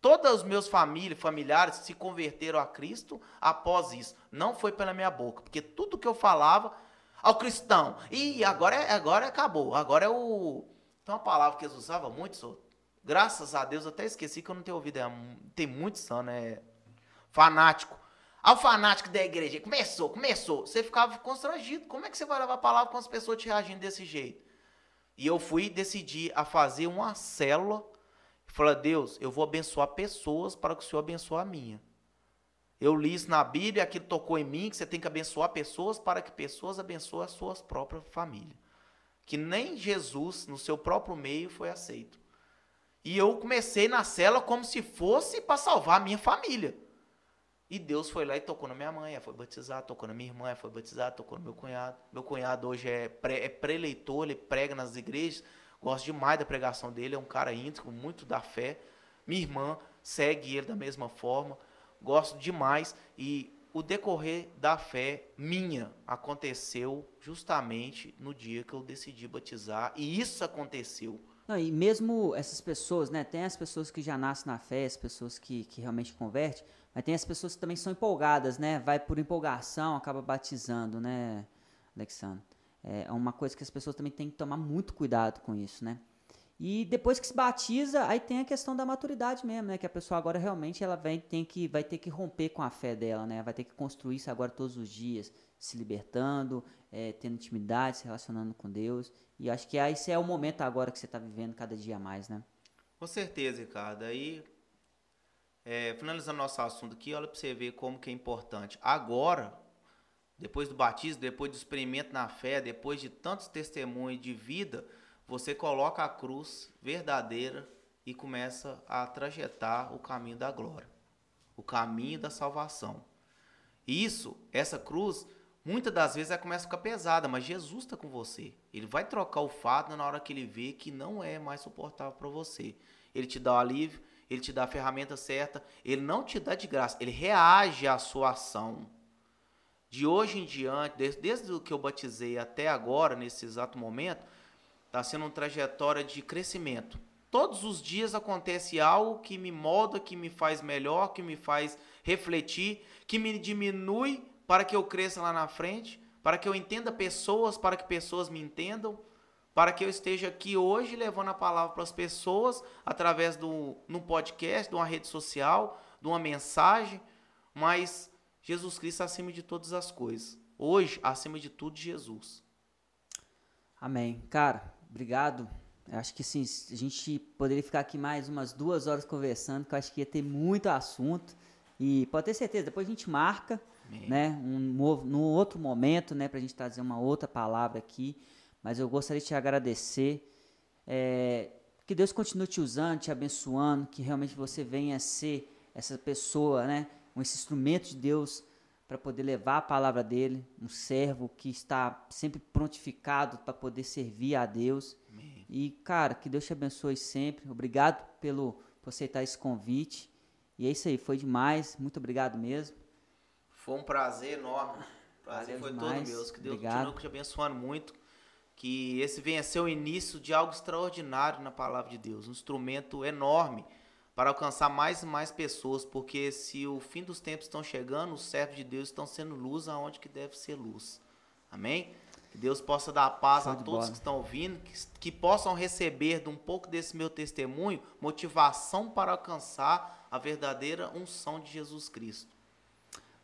Todos os meus família, familiares se converteram a Cristo após isso. Não foi pela minha boca, porque tudo que eu falava ao cristão, e agora, é- agora acabou, agora é o... Tem uma palavra que eles usavam muito, só, graças a Deus, eu até esqueci que eu não tenho ouvido, é, tem muitos anos, é fanático. Ao fanático da igreja, começou, começou, você ficava constrangido, como é que você vai levar a palavra com as pessoas te reagindo desse jeito? E eu fui decidir a fazer uma célula Fala, Deus, eu vou abençoar pessoas para que o Senhor abençoe a minha. Eu li isso na Bíblia, aquilo tocou em mim, que você tem que abençoar pessoas para que pessoas abençoem as suas próprias famílias. Que nem Jesus, no seu próprio meio, foi aceito. E eu comecei na cela como se fosse para salvar a minha família. E Deus foi lá e tocou na minha mãe, ela foi batizada, tocou na minha irmã, ela foi batizada, tocou no meu cunhado. Meu cunhado hoje é, pré, é preleitor, ele prega nas igrejas. Gosto demais da pregação dele, é um cara íntegro, muito da fé. Minha irmã segue ele da mesma forma. Gosto demais. E o decorrer da fé minha aconteceu justamente no dia que eu decidi batizar. E isso aconteceu. Não, e mesmo essas pessoas, né? Tem as pessoas que já nascem na fé, as pessoas que, que realmente convertem, mas tem as pessoas que também são empolgadas, né? Vai por empolgação, acaba batizando, né, Alexandre? É uma coisa que as pessoas também têm que tomar muito cuidado com isso, né? E depois que se batiza, aí tem a questão da maturidade mesmo, né? Que a pessoa agora realmente ela vai, tem que, vai ter que romper com a fé dela, né? Vai ter que construir isso agora todos os dias, se libertando, é, tendo intimidade, se relacionando com Deus. E acho que esse é o momento agora que você está vivendo cada dia mais, né? Com certeza, Ricardo. Aí, é, finalizando nosso assunto aqui, olha para você ver como que é importante. Agora, depois do batismo, depois do experimento na fé, depois de tantos testemunhos de vida, você coloca a cruz verdadeira e começa a trajetar o caminho da glória, o caminho da salvação. Isso, essa cruz, muitas das vezes ela começa a ficar pesada, mas Jesus está com você. Ele vai trocar o fardo na hora que ele vê que não é mais suportável para você. Ele te dá o alívio, ele te dá a ferramenta certa, ele não te dá de graça, ele reage à sua ação. De hoje em diante, desde, desde o que eu batizei até agora, nesse exato momento, está sendo uma trajetória de crescimento. todos os dias acontece algo que me molda, que me faz melhor, que me faz refletir, que me diminui para que eu cresça lá na frente, para que eu entenda pessoas, para que pessoas me entendam, para que eu esteja aqui hoje levando a palavra para as pessoas através do no podcast, de uma rede social, de uma mensagem, mas Jesus Cristo acima de todas as coisas. Hoje, acima de tudo, Jesus. Amém. Cara, obrigado. Eu acho que sim, a gente poderia ficar aqui mais umas duas horas conversando, que eu acho que ia ter muito assunto. E pode ter certeza, depois a gente marca, Amém. né, um, no outro momento, né, para a gente trazer uma outra palavra aqui. Mas eu gostaria de te agradecer. É, que Deus continue te usando, te abençoando, que realmente você venha ser essa pessoa, né, esse instrumento de Deus para poder levar a palavra dele, um servo que está sempre prontificado para poder servir a Deus. Amém. E, cara, que Deus te abençoe sempre. Obrigado pelo por aceitar esse convite. E é isso aí, foi demais. Muito obrigado mesmo. Foi um prazer enorme. Prazer Valeu foi demais. todo meu. Que Deus obrigado. continue te abençoando muito. Que esse venha a ser o início de algo extraordinário na palavra de Deus. Um instrumento enorme para alcançar mais e mais pessoas, porque se o fim dos tempos estão chegando, os servos de Deus estão sendo luz aonde que deve ser luz. Amém? Que Deus possa dar paz a todos bola. que estão ouvindo, que, que possam receber de um pouco desse meu testemunho motivação para alcançar a verdadeira unção de Jesus Cristo.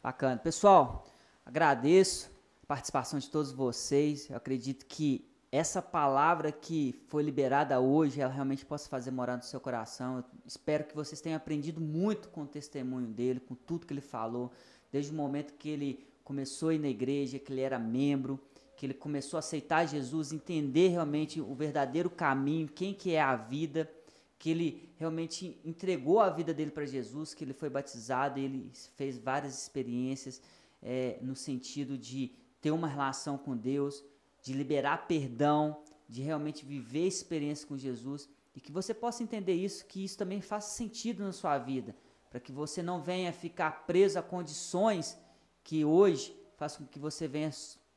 Bacana. Pessoal, agradeço participação de todos vocês. Eu acredito que essa palavra que foi liberada hoje, ela realmente possa fazer morar no seu coração. Eu espero que vocês tenham aprendido muito com o testemunho dele, com tudo que ele falou, desde o momento que ele começou a ir na igreja, que ele era membro, que ele começou a aceitar Jesus, entender realmente o verdadeiro caminho, quem que é a vida, que ele realmente entregou a vida dele para Jesus, que ele foi batizado, ele fez várias experiências é, no sentido de ter uma relação com Deus, de liberar perdão, de realmente viver experiência com Jesus e que você possa entender isso, que isso também faça sentido na sua vida, para que você não venha ficar preso a condições que hoje façam com que você venha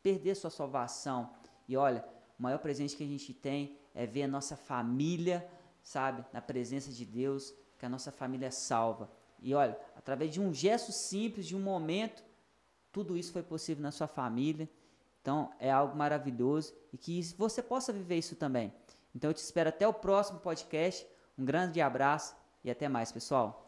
perder sua salvação. E olha, o maior presente que a gente tem é ver a nossa família, sabe, na presença de Deus, que a nossa família é salva. E olha, através de um gesto simples, de um momento, tudo isso foi possível na sua família. Então é algo maravilhoso e que você possa viver isso também. Então eu te espero até o próximo podcast. Um grande abraço e até mais, pessoal.